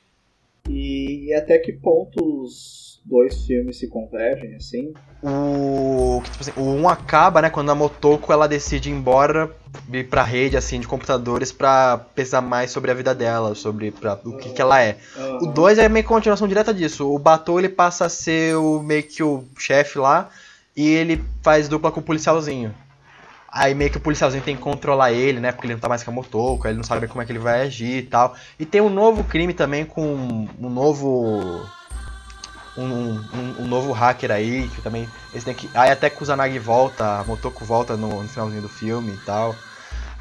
E até que ponto os dois filmes se convergem, assim? O, que, tipo assim, o 1 um acaba, né, quando a Motoko ela decide ir embora ir pra rede assim de computadores pra pesquisar mais sobre a vida dela, sobre pra, o que, que ela é. O 2 é meio que continuação direta disso. O Batou ele passa a ser o meio que o chefe lá e ele faz dupla com o policialzinho. Aí meio que o policialzinho tem que controlar ele, né? Porque ele não tá mais com a Motoko, ele não sabe como é que ele vai agir e tal. E tem um novo crime também com um novo. um, um, um novo hacker aí, que também. Eles têm que. Aí até Kusanagi volta, a Motoko volta no, no finalzinho do filme e tal.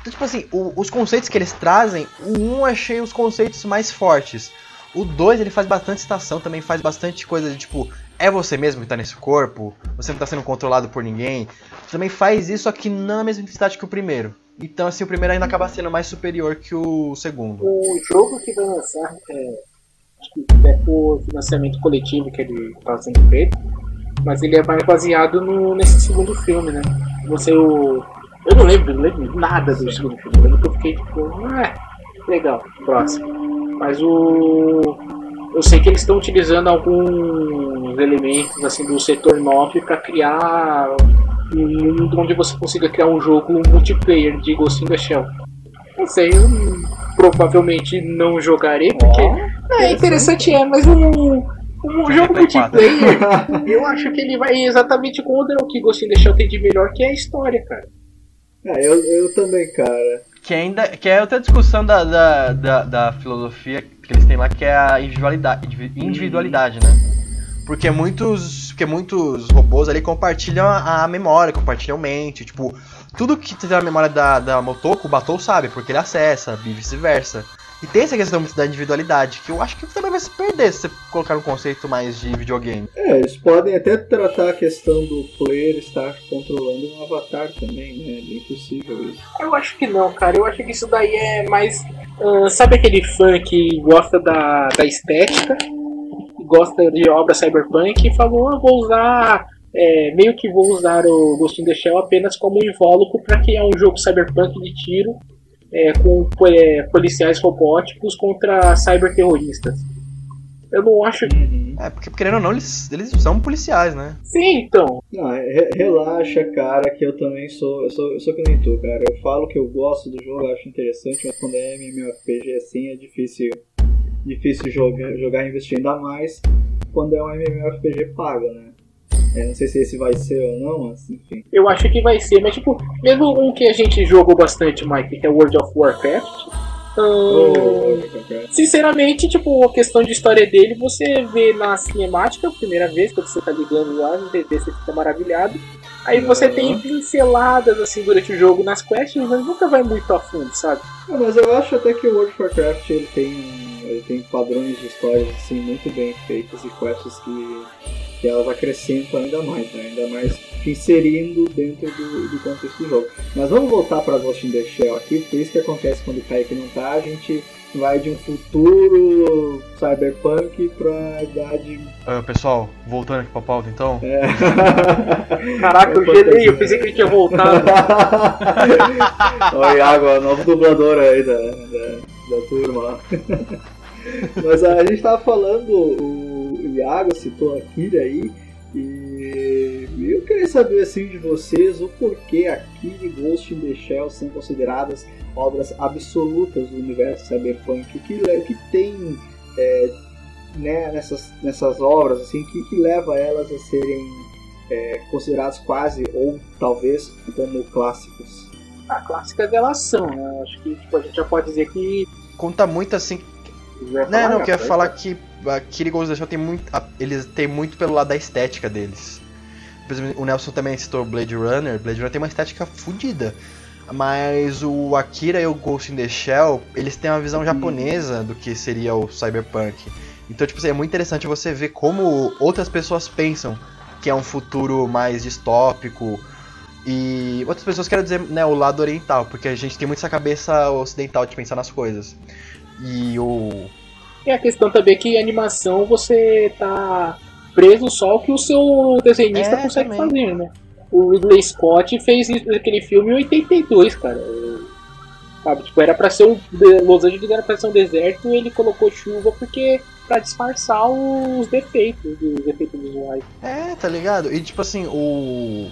Então, tipo assim, o- os conceitos que eles trazem, o 1 eu achei os conceitos mais fortes. O 2 ele faz bastante citação, também faz bastante coisa de tipo, é você mesmo que tá nesse corpo? Você não tá sendo controlado por ninguém? Também faz isso aqui na mesma intensidade que o primeiro. Então, assim, o primeiro ainda acaba sendo mais superior que o segundo. O jogo que vai lançar é, acho que é por financiamento coletivo que ele está sendo feito, mas ele é mais baseado no, nesse segundo filme, né? Você o. Eu não lembro, não lembro nada do segundo filme. Eu fiquei tipo, ah, legal, próximo. Mas o. Eu sei que eles estão utilizando alguns elementos assim do setor 9 para criar um mundo onde você consiga criar um jogo multiplayer de Ghost in the Shell. Não sei, eu provavelmente não jogarei, porque é interessante, é, mas um, um jogo multiplayer, (laughs) eu acho que ele vai exatamente contra o que Ghost in the Shell tem de melhor, que é a história, cara. É, eu, eu também, cara. Que ainda. Que é outra discussão da, da, da, da filosofia que eles têm lá, que é a individualidade, individualidade né? Porque muitos. Porque muitos robôs ali compartilham a, a memória, compartilham mente, tipo. Tudo que tem na memória da, da Motoko, o Batou sabe, porque ele acessa, e vice-versa. E tem essa questão da individualidade, que eu acho que também vai se perder se você colocar um conceito mais de videogame. É, eles podem até tratar a questão do player estar controlando um avatar também, né? É bem possível isso. Eu acho que não, cara. Eu acho que isso daí é mais. ah, sabe aquele fã que gosta da, da estética, gosta de obra cyberpunk e falou: ah, vou usar. é, meio que vou usar o Ghost in the Shell apenas como invólucro para criar um jogo cyberpunk de tiro é, com é, policiais robóticos contra cyberterroristas. Eu não acho. É, porque querendo ou não, eles, eles são policiais, né? Sim, então. Não, re- relaxa, cara, que eu também sou. Eu sou, eu sou que nem tu, cara. Eu falo que eu gosto do jogo, eu acho interessante, mas quando é MMORPG assim é difícil, difícil jogar, jogar e investir ainda mais quando é um MMORPG pago, né? Eu não sei se esse vai ser ou não, mas enfim. Eu acho que vai ser, mas tipo, mesmo um que a gente jogou bastante, Mike, que é World of Warcraft. Oh, Sinceramente, tipo, a questão de história dele, você vê na cinemática, a primeira vez, quando você tá ligando lá, você vê, você fica maravilhado. Aí você Uhum. tem pinceladas assim durante o jogo nas quests, mas nunca vai muito a fundo, sabe? Não, mas eu acho até que o World of Warcraft ele tem, ele tem padrões de histórias assim, muito bem feitas e quests que, que elas acrescentam ainda mais, né? ainda mais inserindo dentro do, do contexto do jogo. Mas vamos voltar para Ghost in the Shell aqui, porque isso que acontece quando o Kaique não tá, a gente vai de um futuro cyberpunk pra idade. Ah, pessoal, voltando aqui pra pauta então. É... (laughs) Caraca, eu gelei, eu pensei que ele tinha voltado. (laughs) Olha, Iago, o novo dublador aí da, da, da turma. Mas a gente tava falando, o Iago citou a Kira aí, e eu queria saber assim de vocês o porquê a Kira e Ghost in the Shell são consideradas obras absolutas do universo cyberpunk. O que, o que tem é, né, nessas, nessas obras assim, que, que leva elas a serem é, consideradas quase ou talvez como clássicos. A clássica delação, né? Acho que tipo, a gente já pode dizer que. Conta muito assim. Não, falar, não, eu ia foi? falar que a Kiri Ghost in the Shell tem muito. a- Eles têm muito pelo lado da estética deles. Por exemplo, o Nelson também citou Blade Runner. Blade Runner tem uma estética fodida. Mas o Akira e o Ghost in the Shell, eles têm uma visão japonesa do que seria o cyberpunk. Então, tipo assim, é muito interessante você ver como outras pessoas pensam que é um futuro mais distópico. E outras pessoas querem dizer, né, o lado oriental, porque a gente tem muito essa cabeça ocidental de pensar nas coisas. E o. E a questão também é que animação você tá preso só ao que o seu desenhista É, consegue também. fazer, né? O Ridley Scott fez isso- aquele filme em 82, cara. Sabe, tipo, era pra ser um. de- Los Angeles era pra ser um deserto e ele colocou chuva porque. pra disfarçar os defeitos, os defeitos visuais. É, tá ligado? E tipo assim, o.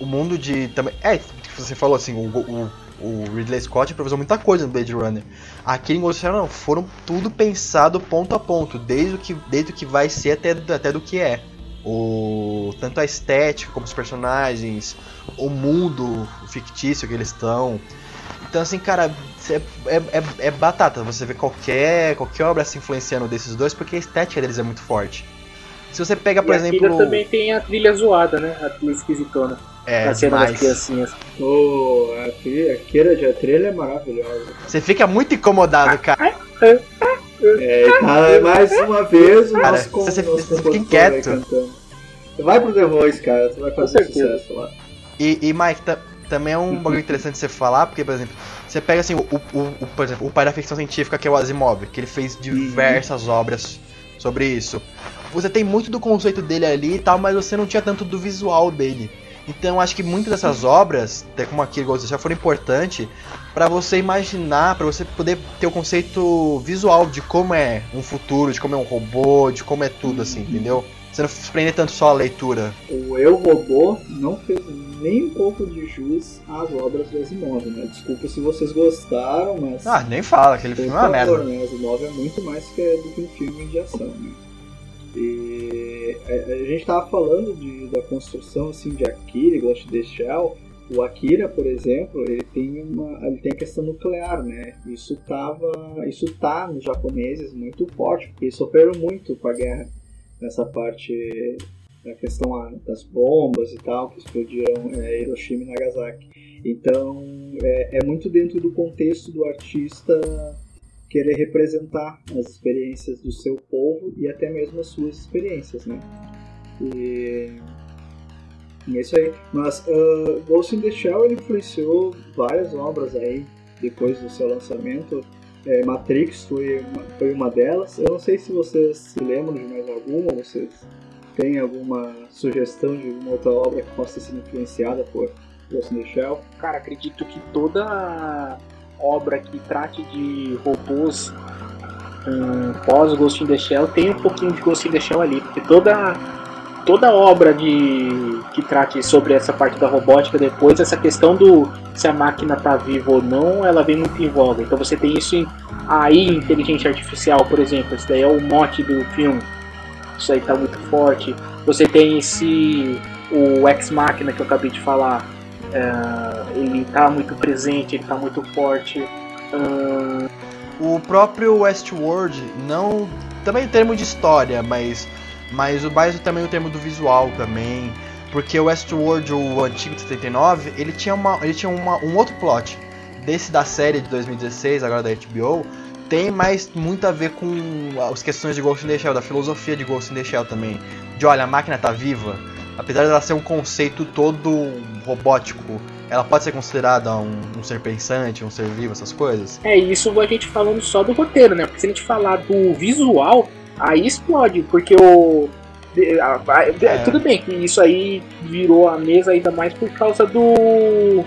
O mundo de. Também. É, que você falou assim, o, o, o Ridley Scott improvisou muita coisa no Blade Runner. Aqui em Ghost Shell, não, foram tudo pensado ponto a ponto, desde o que, desde o que vai ser até, até do que é. O, tanto a estética como os personagens, o mundo fictício que eles estão. Então assim, cara, é, é, é, batata você ver qualquer, qualquer obra se influenciando desses dois, porque a estética deles é muito forte. Se você pega, por e exemplo. Akira também tem a trilha zoada, né? A trilha esquisitona. É, a cena das demais. criancinhas. Ô, a trilha- a Kira de a trilha é maravilhosa. Você fica muito incomodado, cara. É, e tá mais uma vez o Cara, nosso, com, você- nosso você fica inquieto. Vai pro The Voice, cara, você vai fazer certeza. sucesso lá. E, e Mike, ta- também é um bagulho interessante você falar, porque, por exemplo, você pega assim, o, o, o- por exemplo, o pai da ficção científica, que é o Asimov, que ele fez diversas obras sobre isso. Você tem muito do conceito dele ali e tal, mas você não tinha tanto do visual dele. Então acho que muitas dessas obras, até como aqui the Shell, foram importantes pra você imaginar, pra você poder ter o conceito visual de como é um futuro, de como é um robô, de como é tudo assim, entendeu? Você não se prender tanto só a leitura. O Eu Robô não fez nem um pouco de jus às obras do Asimov, né? Desculpa se vocês gostaram, mas. Ah, nem fala, aquele filme é uma merda. né? Asimov é muito mais que, do que um filme de ação, né? E a, a gente tava falando de, da construção assim, de Akira e Ghost in the Shell. O Akira, por exemplo, ele tem uma, ele tem a questão nuclear, né? Isso tava, isso tá nos japoneses muito forte, porque eles sofreram muito com a guerra nessa parte da questão ah, das bombas e tal que explodiram é, Hiroshima e Nagasaki. Então é, é muito dentro do contexto do artista querer representar as experiências do seu povo e até mesmo as suas experiências, né? E, e é isso aí. Mas uh, Ghost in the Shell ele influenciou várias obras aí depois do seu lançamento. É, Matrix foi uma, foi uma delas. Eu não sei se vocês se lembram de mais alguma, vocês têm alguma sugestão de alguma outra obra que possa ser influenciada por Ghost in the Shell? Cara, acredito que toda obra que trate de robôs um, pós Ghost in the Shell tem um pouquinho de Ghost in the Shell ali, porque toda toda obra de que trate sobre essa parte da robótica depois essa questão do se a máquina tá viva ou não, ela vem muito em voga. Então você tem isso em aí inteligência artificial, por exemplo, isso daí é o mote do filme. Isso aí tá muito forte. Você tem esse o Ex Machina que eu acabei de falar, é, ele tá muito presente, ele tá muito forte. Ahn, O próprio Westworld, não. Também em termo de história, mas. Mas o mais também o termo do visual também. Porque o Westworld, o antigo de 79, ele tinha, uma, ele tinha uma, um outro plot. Desse da série de 2016, agora da HBO, tem mais muito a ver com as questões de Ghost in the Shell, da filosofia de Ghost in the Shell também. De olha, a máquina tá viva. Apesar dela ser um conceito todo robótico, ela pode ser considerada um, um ser pensante, um ser vivo, essas coisas. É isso a gente falando só do roteiro, né? Porque se a gente falar do visual, aí explode, porque o. É. Tudo bem que isso aí virou a mesa ainda mais por causa do.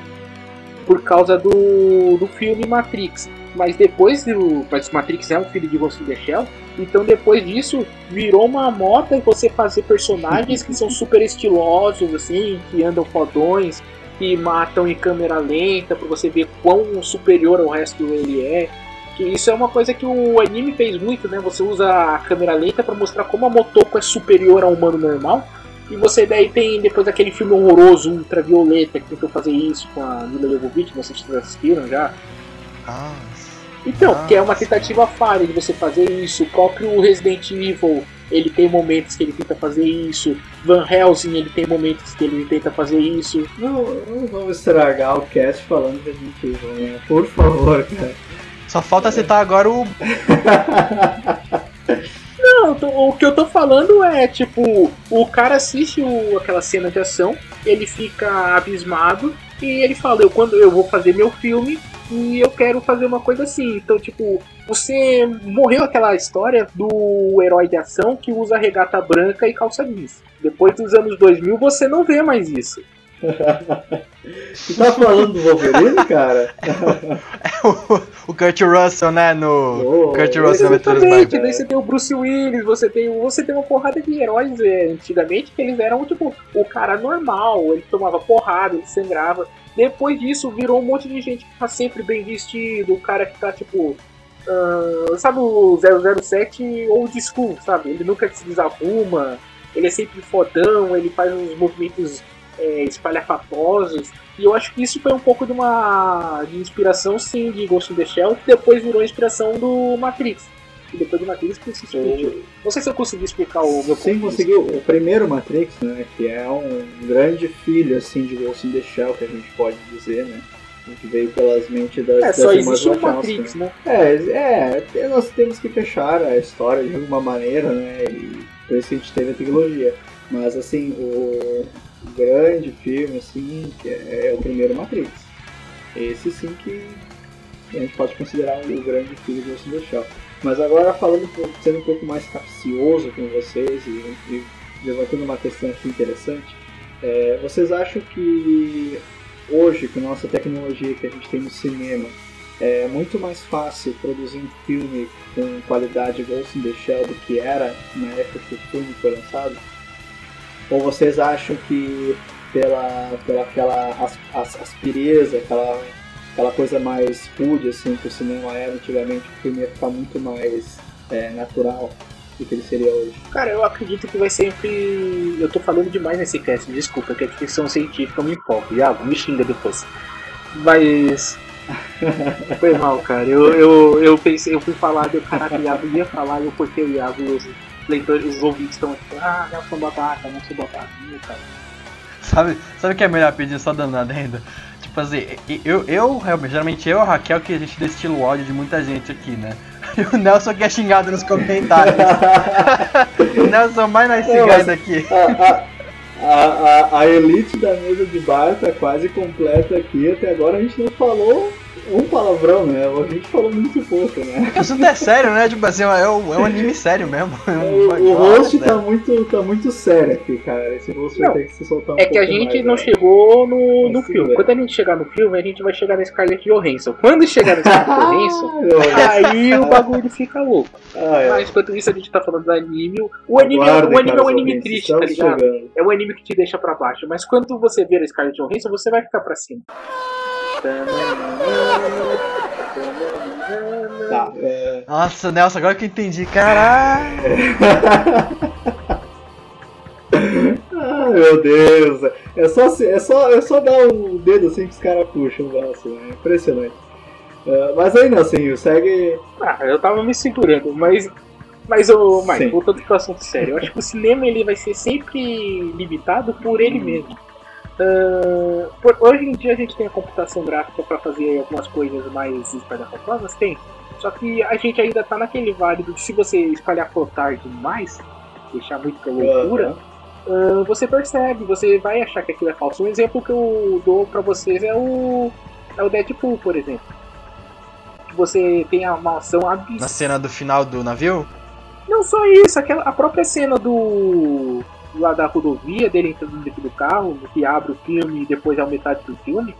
Por causa do, do filme Matrix. Mas depois do. Matrix é um filho de Ghost in the Shell. Então depois disso virou uma moda você fazer personagens que são super estilosos, assim, que andam fodões, que matam em câmera lenta pra você ver quão superior ao resto ele é. Que isso é uma coisa que o anime fez muito, né? Você usa a câmera lenta pra mostrar como a Motoko é superior ao humano normal. E você daí tem depois aquele filme horroroso, Ultravioleta, que tentou fazer isso com a Mila Jovovich, vocês já assistiram já? Ah, Então, Ah. que é uma tentativa falha de você fazer isso. O próprio Resident Evil, ele tem momentos que ele tenta fazer isso. Van Helsing, ele tem momentos que ele tenta fazer isso. Não, não vamos estragar o cast falando de Resident Evil, né? Por favor, cara. só falta citar agora o. (laughs) Não, o que eu tô falando é, tipo, o cara assiste o- aquela cena de ação, ele fica abismado e ele fala, eu quando eu vou fazer meu filme e eu quero fazer uma coisa assim. Então, tipo, você morreu aquela história do herói de ação que usa regata branca e calça jeans. Depois dos anos 2000 você não vê mais isso. (laughs) Tu tá falando do Wolverine, cara? (laughs) o Kurt Russell, né? No. Oh, Kurt Russell Exatamente, daí você tem o Bruce Willis, você tem, você tem uma porrada de heróis é, antigamente que eles eram tipo o cara normal, ele tomava porrada, ele sangrava. Depois disso virou um monte de gente que tá sempre bem vestido, o cara que tá tipo. ah, sabe o 007 old school, sabe? Ele nunca se desarruma, ele é sempre fodão, ele faz uns movimentos é, espalhafatosos. E eu acho que isso foi um pouco de uma de inspiração, sim, de Ghost in the Shell, que depois virou inspiração do Matrix. Que depois do Matrix que se explodiu. Não sei se eu consegui explicar o meu Sim, conseguiu. O primeiro Matrix, né? Que é um grande filho, assim, de Ghost in the Shell, que a gente pode dizer, né? Gente veio pelas mentes das. É, das só existe o Wachowski, Matrix, né? É, é, nós temos que fechar a história de alguma maneira, né? E por isso que a gente teve a trilogia. Mas assim, o grande filme, assim, que é, é o primeiro Matrix. Esse sim que a gente pode considerar o grande filme de Ghost in the Shell. Mas agora falando, sendo um pouco mais capcioso com vocês e, e levantando uma questão aqui interessante, é, vocês acham que hoje, com a nossa tecnologia que a gente tem no cinema, é muito mais fácil produzir um filme com qualidade Ghost in the Shell do que era na época que o filme foi lançado? Ou vocês acham que pela, pela aquela as, as, aspireza, aquela, aquela coisa mais rude assim que o cinema era antigamente, o filme ia ficar muito mais é, natural do que ele seria hoje? Cara, eu acredito que vai sempre. Eu tô falando demais nesse cast, desculpa, que a ficção científica me empolga. Iago, me xinga depois. Mas. (laughs) Foi mal, cara. Eu, eu, eu pensei, eu fui falar, eu, caraca, o Iago ia falar e eu cortei o Iago e os leitores, os ouvintes estão tipo, ah, Nelson Babaca, Nelson Babaca, cara. Sabe, sabe o que é melhor pedir só dando adendo? Assim, eu, eu, realmente, geralmente eu e a Raquel que a gente destila o ódio de muita gente aqui, né? E (laughs) o Nelson que é xingado nos comentários. (laughs) o Nelson mais guy mas- daqui. A, a, a, a elite da mesa de bar tá quase completa aqui. Até agora a gente não falou um palavrão, né? A gente falou muito pouco, né? O assunto é sério, né? Tipo assim, é um, é um anime sério mesmo. (laughs) É um- O, o host tá muito, tá muito sério aqui, cara. Esse host vai Não, ter que se soltar um É que a gente mais, não né? chegou no, no filme. Quando a gente chegar no filme, a gente vai chegar na Scarlett Johansson. Quando chegar na Scarlett (laughs) Johansson, aí o bagulho fica louco. ah, é. Mas enquanto isso a gente tá falando do anime. O anime, Aguardem, o anime é um anime ouvintes, triste, tá ligado? chegando. É um anime que te deixa pra baixo. Mas quando você ver a Scarlett Johansson, você vai ficar pra cima. Tá, é... Nossa, Nelson, agora que eu entendi. Caralho. Ai meu Deus! É só, assim- é só, é só dar o dedo assim que os caras puxam o braço, né? Impressionante. É, mas aí, Nelson, segue. Ah, eu tava me segurando, mas. Mas, ô, Sim. Mike, voltando pro assunto sério, eu acho que o cinema ele vai ser sempre limitado por ele mesmo. Ah, por- hoje em dia a gente tem a computação gráfica para fazer algumas coisas mais espalhafatosas, tem. Só que a gente ainda tá naquele válido de se você espalhafotar demais, deixar muito pra loucura, ah, você percebe, você vai achar que aquilo é falso. Um exemplo que eu dou pra vocês é o, é o Deadpool, por exemplo. Que você tem uma ação Na absurda. cena do final do navio? Não só isso, aquela, a própria cena do. Lá da rodovia, dele entrando dentro do carro, que abre o filme e depois é metade do filme.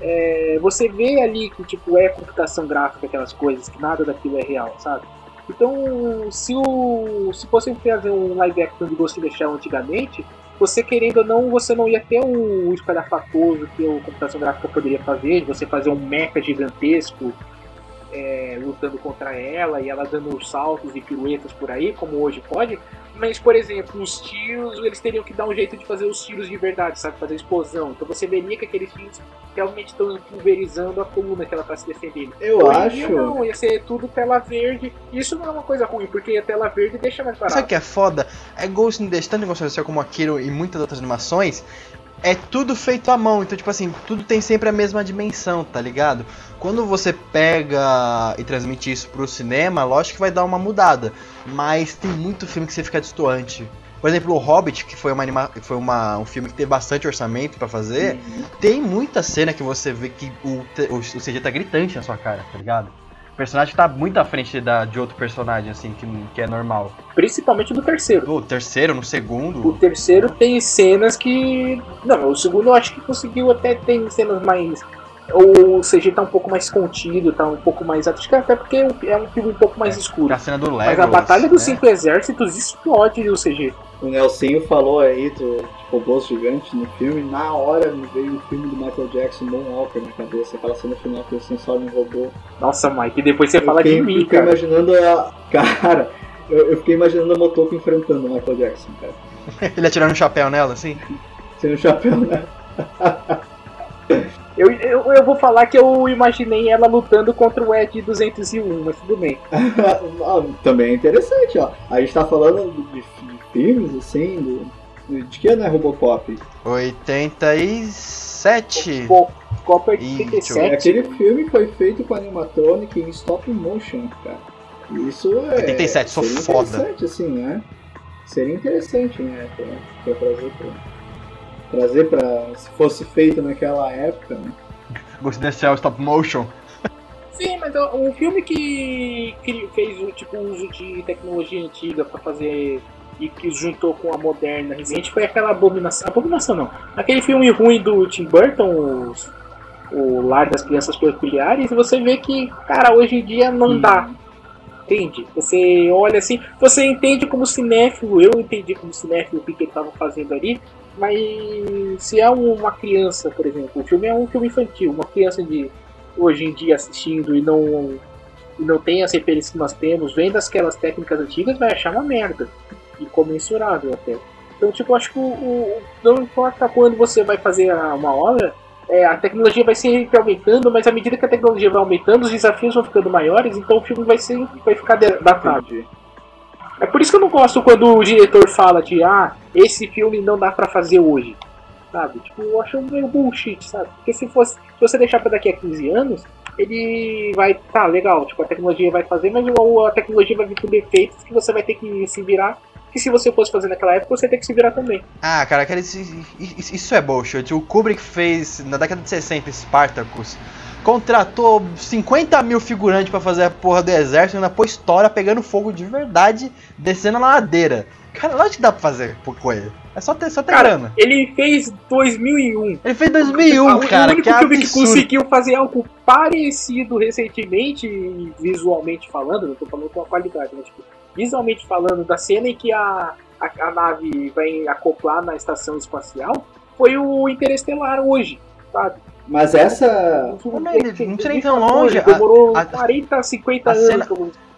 é, você vê ali que tipo é computação gráfica, aquelas coisas, que nada daquilo é real, sabe? Então, se o. se fosse fazer um live action de Ghost in the Shell antigamente, você querendo ou não, você não ia ter o espalhafatoso que a computação gráfica poderia fazer, de você fazer um mecha gigantesco é, lutando contra ela e ela dando saltos e piruetas por aí, como hoje pode. Mas, por exemplo, os tiros, eles teriam que dar um jeito de fazer os tiros de verdade, sabe? Fazer explosão. Então você veria que aqueles tiros realmente estão pulverizando a coluna que ela tá se defendendo. Eu em acho. dia não, ia ser tudo tela verde. Isso não é uma coisa ruim, porque a tela verde deixa mais barato. Sabe o que é foda? É Ghost in the in the Shell como Akiro e muitas outras animações, é tudo feito à mão. Então, tipo assim, tudo tem sempre a mesma dimensão, tá ligado? Quando você pega e transmite isso pro cinema, lógico que vai dar uma mudada. Mas tem muito filme que você fica distoante. Por exemplo, o Hobbit, que foi, uma anima... foi uma, um filme que teve bastante orçamento pra fazer, Uhum. tem muita cena que você vê que o, te- o CG tá gritante na sua cara, tá ligado? O personagem tá muito à frente da, de outro personagem, assim, que, que é normal. Principalmente do terceiro. No terceiro, no O segundo. terceiro tem cenas que. Não, o segundo eu acho que conseguiu até tem cenas mais. O CG tá um pouco mais contido, tá um pouco mais. Acho que até porque é um filme um pouco mais escuro. A cena do Legolas. Mas a Batalha dos né? Cinco Exércitos explode o CG. O Nelsinho falou aí do de robôs gigantes no filme. Na hora me veio o filme do Michael Jackson, Moonwalker, na cabeça. Aquela cena final que eles transformam em robô. Nossa, Mike, depois você Eu fala fiquei, de mim, fiquei cara. imaginando a. (laughs) Cara, eu, eu fiquei imaginando a Motoko enfrentando o Michael Jackson, cara. (laughs) Ele atirando um chapéu nela, assim. Sem o chapéu, né? (laughs) Eu, eu, eu vou falar que eu imaginei ela lutando contra o Ed 201, mas tudo bem. Ah, Também é interessante, ó. A gente tá falando de, de filmes, assim, do, de que ano é Robocop? 87. Pô, Copa Ih, deixa eu ver. 87. Aquele filme foi feito com animatronic em stop motion, cara. Isso é. 87, sou seria foda. interessante, assim, né? Seria interessante, né? Pra, pra trazer pra. Trazer pra. Se fosse feito naquela época, né? The Shell Stop Motion. Sim, mas ó, um filme que, que fez o tipo uso de tecnologia antiga pra fazer e que juntou com a moderna recente foi aquela abominação. Abominação não. Aquele filme ruim do Tim Burton, os- o Lar das Crianças Peculiares, e você vê que, cara, hoje em dia não dá. Entende? Você olha assim, você entende como cinéfilo, eu entendi como cinéfilo o que, que ele estava fazendo ali, mas se é uma criança, por exemplo, o filme é um filme infantil, uma criança de hoje em dia assistindo e não, e não tem as referências que nós temos, vendo aquelas técnicas antigas, vai achar uma merda. Incomensurável até. Então, tipo, acho que o, o- não importa quando você vai fazer a- uma obra, é, a tecnologia vai sempre aumentando, mas à medida que a tecnologia vai aumentando, os desafios vão ficando maiores, então o filme vai, ser, vai ficar datado. Entendi. É por isso que eu não gosto quando o diretor fala de ah, esse filme não dá pra fazer hoje. Sabe? Tipo, eu acho meio bullshit, sabe? Porque se fosse. Se você deixar pra daqui a 15 anos, ele vai. Tá, legal, tipo, a tecnologia vai fazer, mas a tecnologia vai vir com defeitos que você vai ter que se virar. Que se você fosse fazer naquela época, você tem que se virar também. Ah, cara, aquele, isso isso é bullshit. O Kubrick fez, na década de 60, Spartacus. Contratou 50 mil figurantes pra fazer a porra do exército e ainda pôs história pegando fogo de verdade, descendo a ladeira. Cara, lógico que dá pra fazer por coisa. É só ter, só ter Cara, grana. ele fez 2001. Ele fez 2001, Ah, o cara, único que é que absurdo. conseguiu fazer algo parecido recentemente, visualmente falando, não tô falando com a qualidade, mas tipo, visualmente falando, da cena em que a, a, a nave vai acoplar na estação espacial, foi o Interestelar hoje, sabe? Mas essa. Não, não, ele- não precisa nem tão longe, a- Demorou a- 40, 50 a anos. cena-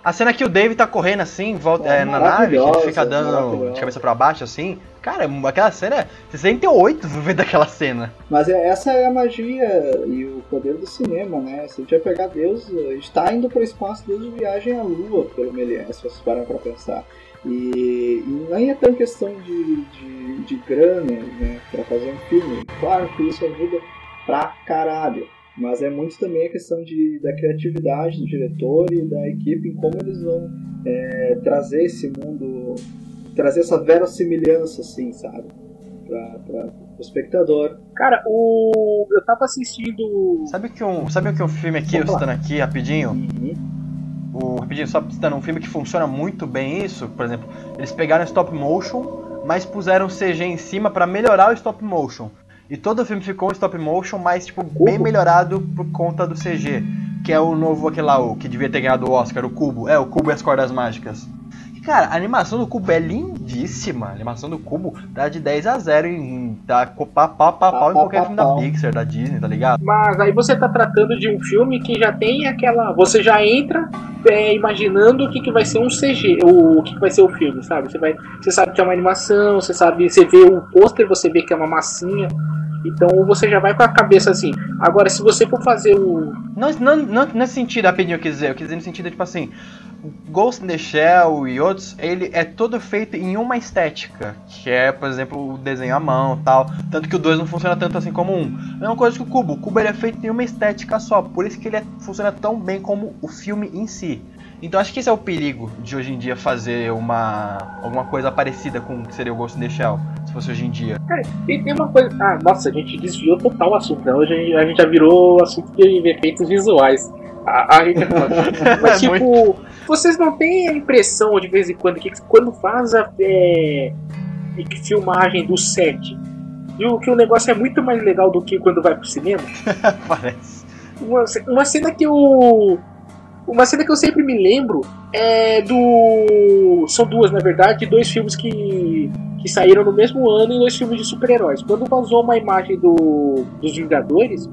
A cena que o Dave tá correndo assim, volta, É é, na nave, que ele fica dando de cabeça pra baixo assim. Cara, aquela cena é 68 vendo aquela cena. Mas é- essa é a magia e o poder do cinema, né? Se a gente vai pegar Deus, a gente tá indo pro espaço desde Viagem à Lua, pelo Méliès, se vocês param pra pensar. E, e nem é tão questão de, de, de grana, né? Pra fazer um filme. Claro que isso ajuda pra caralho. Mas é muito também a questão de, da criatividade do diretor e da equipe em como eles vão é, trazer esse mundo, trazer essa verossimilhança, assim, sabe? Pra, pra, pro espectador. Cara, o. Eu tava assistindo. Sabe que um, sabe o que um filme aqui, eu Vamos lá. citando aqui rapidinho? Uhum. O, rapidinho, só citando um filme que funciona muito bem isso, por exemplo, eles pegaram stop motion, mas puseram CG em cima pra melhorar o stop motion. E todo o filme ficou em stop motion, mas tipo bem Cubo? melhorado por conta do CG, que é o novo aquele lá, o que devia ter ganhado o Oscar, o Cubo. É, o Cubo e as Cordas Mágicas. Cara, a animação do Cubo é lindíssima. A animação do Cubo dá de 10 a 0 em dá pau pau pau pau em qualquer filme da. Pixar, da Disney, tá ligado? Mas aí você tá tratando de um filme que já tem aquela. Você já entra é, imaginando o que, que vai ser um CG, o, o que, que vai ser o filme, sabe? Você, vai, você sabe que é uma animação, você sabe, você vê o pôster, você vê que é uma massinha. Então você já vai com a cabeça assim. Agora, se você for fazer o. Não, não, não nesse sentido, rapidinho, eu quis dizer. Eu quis dizer no sentido, tipo assim, Ghost in the Shell e outros, ele é todo feito em uma estética. Que é, por exemplo, o desenho à mão tal. Tanto que o 2 não funciona tanto assim como o 1. Um. Mesma coisa que o Cubo. O Cubo ele é feito em uma estética só. Por isso que ele é- funciona tão bem como o filme em si. Então acho que esse é o perigo de hoje em dia fazer uma alguma coisa parecida com o que seria o Ghost in the Shell, se fosse hoje em dia. E tem uma coisa. Ah, nossa, a gente desviou total o assunto. Né? Hoje a gente- a gente já virou assunto de efeitos visuais. A, a gente é foda. Mas É tipo, vocês não têm a impressão de vez em quando que quando faz a é, filmagem do set, viu que o negócio é muito mais legal do que quando vai pro cinema? (laughs) Parece. Uma, uma cena que eu. Uma cena que eu sempre me lembro é do. São duas, na verdade, dois filmes que, que saíram no mesmo ano e dois filmes de super-heróis. Quando vazou uma imagem do, dos Vingadores,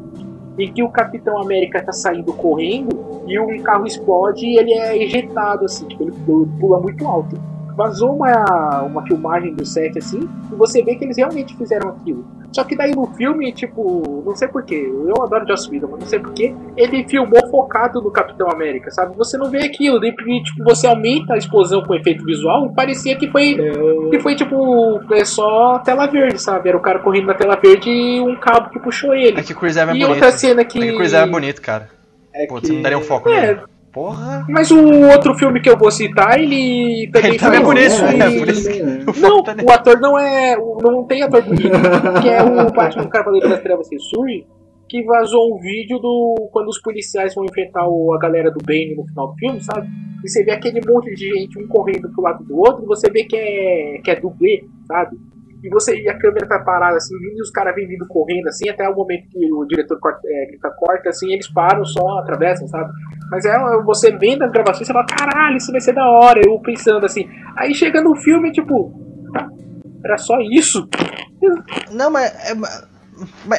em que o Capitão América tá saindo correndo e um carro explode e ele é ejetado, assim, tipo, ele pula muito alto. Vazou uma, uma filmagem do set assim, e você vê que eles realmente fizeram aquilo. Só que daí no filme, tipo, não sei porquê, eu adoro Joss Whedon, mas não sei porquê, ele filmou focado no Capitão América, sabe? Você não vê aquilo, daí tipo, você aumenta a explosão com efeito visual e parecia que foi, Eu... que foi tipo, é só tela verde, sabe? Era o cara correndo na tela verde e um cabo que puxou ele. É que o Chris Evans é E bonito. outra cena que. É que o Chris Evans é bonito, cara. É Pô, que... você não daria um foco É, nele. Porra. mas o outro filme que eu vou citar, ele também Ele também é isso né? e- Por isso- né? O foco Não, tá o ator não é. o- Não tem ator bonito. (laughs) que é o Batman Cavaleiro das Trevas Sensui, que vazou um vídeo do. quando os policiais vão enfrentar o- a galera do Bane no final do filme, sabe? E você vê aquele monte de gente, um correndo pro lado do outro, e você vê que é. que é dublê, sabe? E você e a câmera tá parada assim, e os caras vêm vindo correndo assim, até o momento que o diretor corta, é, grita corta, assim, eles param só, atravessam, sabe? Mas é você vendo as gravações, você fala, caralho, isso vai ser da hora. Eu pensando assim. Aí chega no filme, tipo, tá, era só isso? Não, mas. É, mas-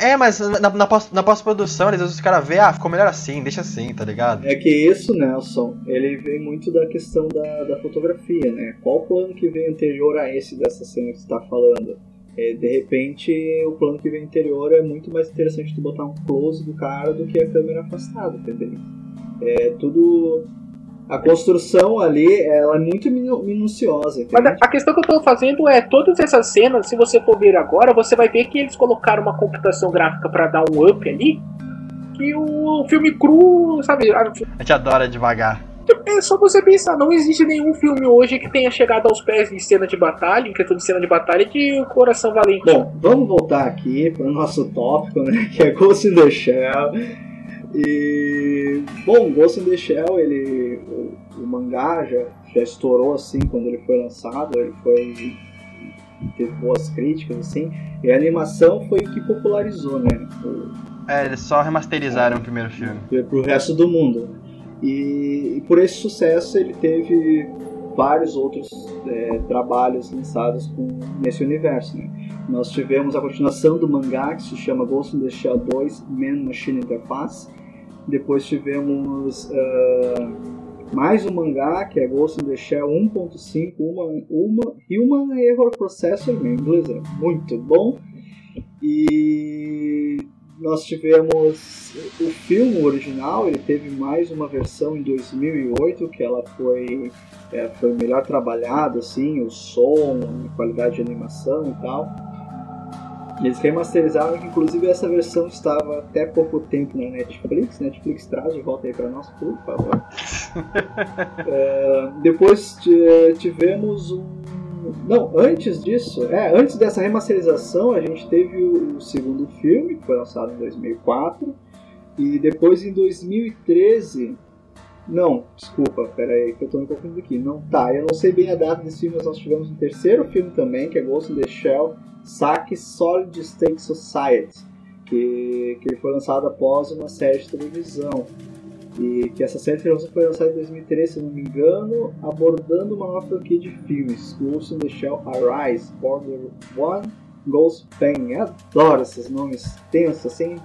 é, mas na, na, pós- na pós-produção, às vezes os caras vê, ah, ficou melhor assim, deixa assim, tá ligado? É que isso, Nelson, ele vem muito da questão da, da fotografia, né? Qual plano que vem anterior a esse dessa cena que você está falando? É, de repente, o plano que vem anterior é muito mais interessante tu botar um close do cara do que a câmera afastada, entendeu? É tudo... A construção ali, ela é muito minu- minuciosa, Mas entende? a questão que eu tô fazendo é, todas essas cenas, se você for ver agora, você vai ver que eles colocaram uma computação gráfica pra dar um up ali. Que o filme cru, sabe? A gente adora devagar. É só você pensar, não existe nenhum filme hoje que tenha chegado aos pés de cena de batalha, em questão de cena de batalha, de coração valente. Bom, vamos voltar aqui para o nosso tópico, né? Que é Ghost in the Shell. E bom, Ghost in the Shell, ele o, o mangá já, já estourou assim quando ele foi lançado, ele foi teve boas críticas assim. E a animação foi o que popularizou, né? O, É, eles só remasterizaram o primeiro filme. para o resto do mundo. E, e por esse sucesso ele teve vários outros é, trabalhos lançados com, nesse universo. Né? Nós tivemos a continuação do mangá que se chama Ghost in the Shell 2 Man Machine Interface. Depois tivemos ah, mais um mangá que é Ghost in the Shell 1.5 uma, uma Human Error Processor, em inglês é muito bom. E nós tivemos o filme original, ele teve mais uma versão em 2008 que ela foi é, foi melhor trabalhada assim, o som, a qualidade de animação e tal. Eles remasterizaram, que inclusive essa versão estava até pouco tempo na Netflix. Netflix traz de volta aí para nós, por favor. (laughs) É, depois tivemos um. Não, antes disso, é, antes dessa remasterização, a gente teve o, o segundo filme, que foi lançado em 2004. E depois em 2013. Não, desculpa, pera aí, que eu tô me confundindo aqui. Não, tá, eu não sei bem a data desse filme, mas nós tivemos um terceiro filme também, que é Ghost in the Shell Saki Solid State Society, que, que foi lançado após uma série de televisão. E que essa série de televisão foi lançada em 2013, se não me engano, abordando uma nova franquia de filmes, Ghost in the Shell Arise, Border One, Ghost Pain. Eu adoro esses nomes tensos, assim.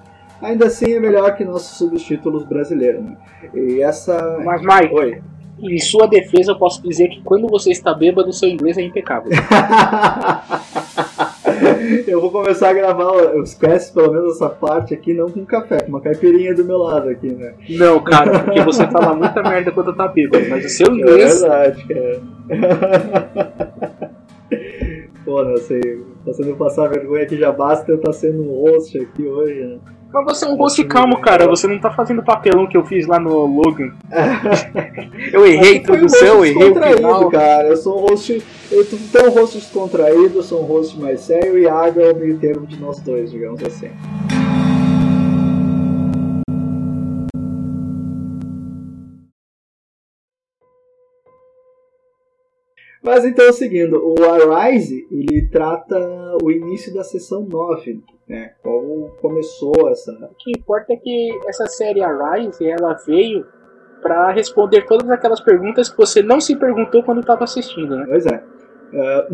Ainda assim é melhor que nossos subtítulos brasileiros, né? E essa... Mas, Mike, Oi. em sua defesa, eu posso dizer que quando você está bêbado, seu inglês é impecável. (laughs) eu vou começar a gravar os casts, pelo menos essa parte aqui, não com café, com uma caipirinha do meu lado aqui, né? Não, cara, porque você fala muita merda quando tá bêbado, mas o seu É inglês. verdade, cara. (laughs) Pô, não sei, fazendo eu passar vergonha aqui já basta eu estar sendo um host aqui hoje, né? Mas você é um rosto calmo, cara. Você não tá fazendo o papelão que eu fiz lá no Logan. (laughs) Eu errei Aqui foi um introdução, host errei o descontraído, final. cara. Eu sou um host. Eu tenho um host descontraído, eu sou um host mais sério e Iago é o meio termo de nós dois, digamos assim. Mas então, seguindo, o Arise, ele trata o início da sessão 9, né? Como começou essa... O que importa é que essa série Arise, ela veio pra responder todas aquelas perguntas que você não se perguntou quando tava assistindo, né? Pois é. É,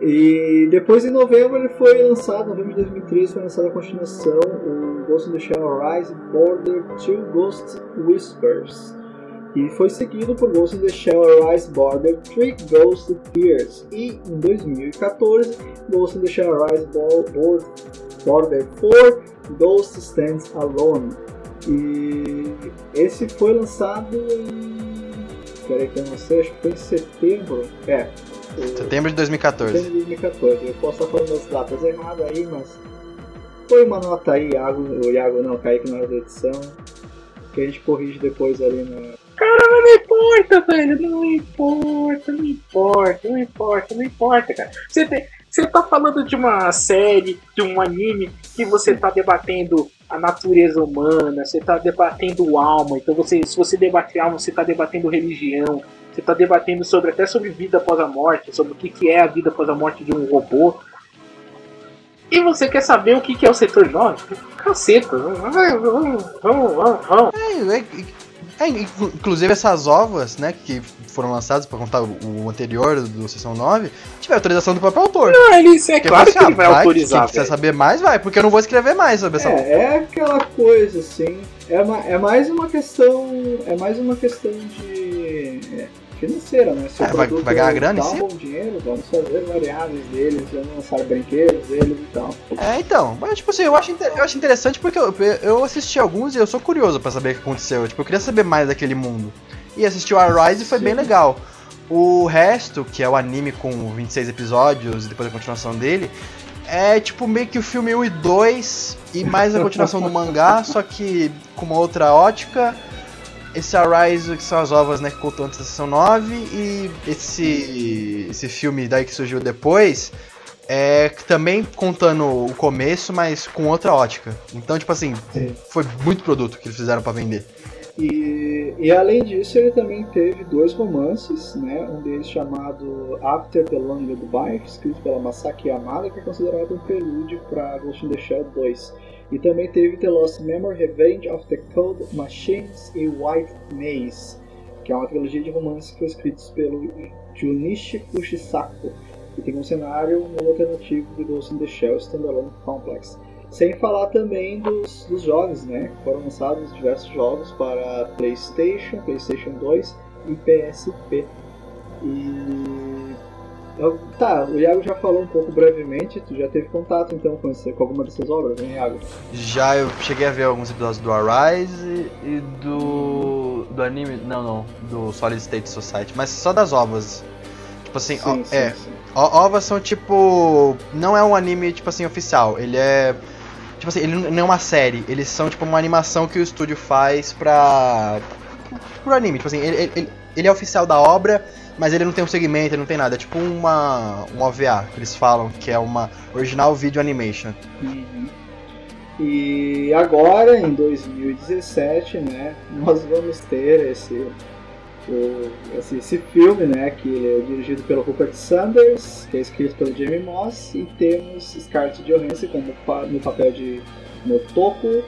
(laughs) e depois em novembro ele foi lançado, novembro de 2013 foi lançada a continuação, o Ghost in the Shell Rise Border to Ghost Whispers. E foi seguido por Ghost in the Shell Rise Border 3 Ghost Tears. E em 2014, Ghost in the Shell Rise Border 4 Ghost Stands Alone. E esse foi lançado em. Peraí que eu não sei, acho que foi em setembro. É. Setembro de 2014. Setembro de 2014. Eu posso estar falando as datas erradas aí, mas. Foi uma nota aí, Iago, o Iago não, Kaique na hora da edição. Que a gente corrige depois ali na. Cara, não importa, velho. Não importa, não importa, não importa, não importa, cara. Você, tem, você tá falando de uma série, de um anime, que você tá debatendo a natureza humana, você tá debatendo alma. Então, você, se você debater alma, você tá debatendo religião. Você tá debatendo sobre até sobre vida após a morte, sobre o que, que é a vida após a morte de um robô. E você quer saber o que, que é o setor 9? Caceta, vamos, vamos, vamos, vamos. É, é, é, inclusive essas ovas, né, que foram lançadas para contar o, anterior do Sessão 9, tiver autorização do próprio autor. Não, ele, é porque claro que ele vai, vai autorizar. Se quiser saber mais, vai, porque eu não vou escrever mais sobre essa é, É aquela coisa, assim, é, uma, é mais uma questão, é mais uma questão de... É financeira, né? Se é, vai, vai ganhar grana dá um bom dinheiro, vamos fazer variáveis deles, vamos lançar brinquedos deles e tal. É, então, mas tipo assim, eu acho, eu acho interessante porque eu, eu assisti alguns e eu sou curioso para saber o que aconteceu. Tipo, eu queria saber mais daquele mundo. E assisti o Arise e foi Sim. bem legal. O resto, que é o anime com 26 episódios e depois a continuação dele, é tipo meio que o filme 1 e 2 e mais a continuação do mangá, só que com uma outra ótica esse Arise, que são as ovas, né, que contou antes da sessão 9, e esse, esse filme daí que surgiu depois, é também contando o começo, mas com outra ótica. Então, tipo assim, Sim. foi muito produto que eles fizeram para vender. E, e, além disso, ele também teve dois romances, né? Um deles chamado After the Long Goodbye, escrito pela Masaki Yamada, que é considerado um prelúdio para Ghost in the Shell 2. E também teve The Lost Memory, Revenge of the Cold Machines e White Maze, que é uma trilogia de romances que foi escritos pelo Junichi Kushisaku, e tem um cenário um alternativo de Ghost in the Shell Standalone Complex. Sem falar também dos, dos jogos, né? Foram lançados diversos jogos para PlayStation, PlayStation 2 e PSP. E eu, tá, o Iago já falou um pouco brevemente, tu já teve contato então com, esse, com alguma dessas obras, hein, Iago? Já, eu cheguei a ver alguns episódios do Arise e do. do anime. Não, não, do Solid State Society, mas só das ovas. Tipo assim, sim, ó, sim, é. Sim. Ovas são tipo. Não é um anime, tipo assim, oficial. Ele é. Tipo assim, ele não é uma série, eles são tipo uma animação que o estúdio faz pra. pro anime. Tipo assim, ele, ele, ele é oficial da obra mas ele não tem um segmento, ele não tem nada. É tipo uma, um OVA que eles falam, que é uma Original Video Animation. Uhum. E agora, em 2017, né, nós vamos ter esse, o, esse, esse, filme, né, que é dirigido pelo Rupert Sanders, que é escrito pelo Jamie Moss, e temos Scarlett Johansson como no papel de Motoko,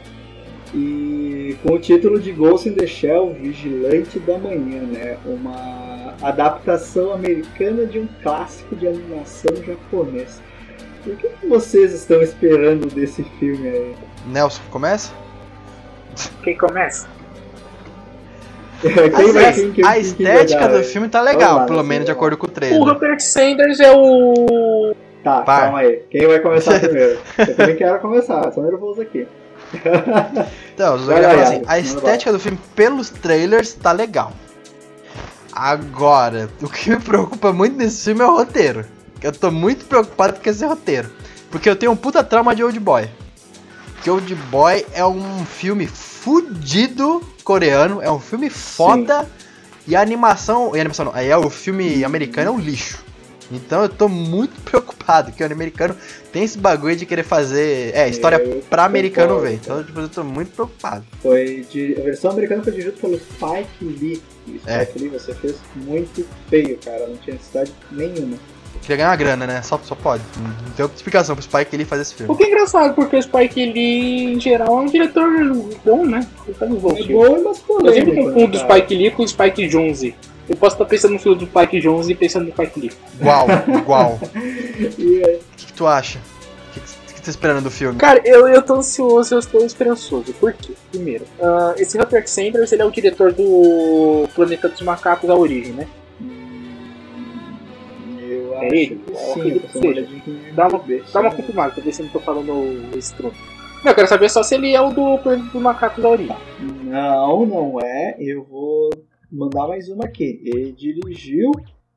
e com o título de Ghost in the Shell, Vigilante da Manhã, né? Uma adaptação americana de um clássico de animação japonês. O que, vocês estão esperando desse filme aí? Nelson, começa? Quem começa? (laughs) quem vai, quem, quem, a estética do filme tá legal, lá, pelo menos de acordo com o trailer. O Rupert Sanders é o. Tá, Par. calma aí. Quem vai começar (laughs) primeiro? Eu também quero começar, sou nervoso aqui. (laughs) então, falar assim, a estética do filme pelos trailers tá legal. Agora, o que me preocupa muito nesse filme é o roteiro. Eu tô muito preocupado com esse roteiro. Porque eu tenho um puta trauma de Old Boy. Que Old Boy é um filme fudido coreano, é um filme foda. Sim. E a animação. E a animação não, é o filme americano é um lixo. Então eu tô muito (laughs) preocupado que o americano tem esse bagulho de querer fazer. É, história eu pra americano ver. Então, tipo, eu tô muito preocupado. Foi de. A versão americana foi dirigida pelo Spike Lee. E Spike é. Lee você fez muito feio, cara. Não tinha necessidade nenhuma. Queria ganhar grana, né? Só, só pode. Não tem outra explicação pro Spike Lee fazer esse filme. O que é engraçado, porque o Spike Lee, em geral, é um diretor bom, né? Ele faz um bom é bom, mas polêmico, Eu sempre confundo o Spike Lee com o Spike Jonze. Eu posso estar pensando no filme do Spike Jonze e pensando no Spike Lee. Igual, igual. (laughs) O que, que, tu acha? O que, que, tá esperando do filme? Cara, eu, eu tô ansioso, eu estou esperançoso. Por quê? Primeiro, ah, esse Rupert Sanders, ele é o diretor do Planeta dos Macacos, a origem, né? Eu É acho ele? que Eu sim, que seja. no Dá uma, dá uma sim. confirmada pra ver se eu não tô falando esse truque. Não, eu quero saber só se ele é o do Planeta dos Macacos da origem. Não, não é. Eu vou mandar mais uma aqui. Ele dirigiu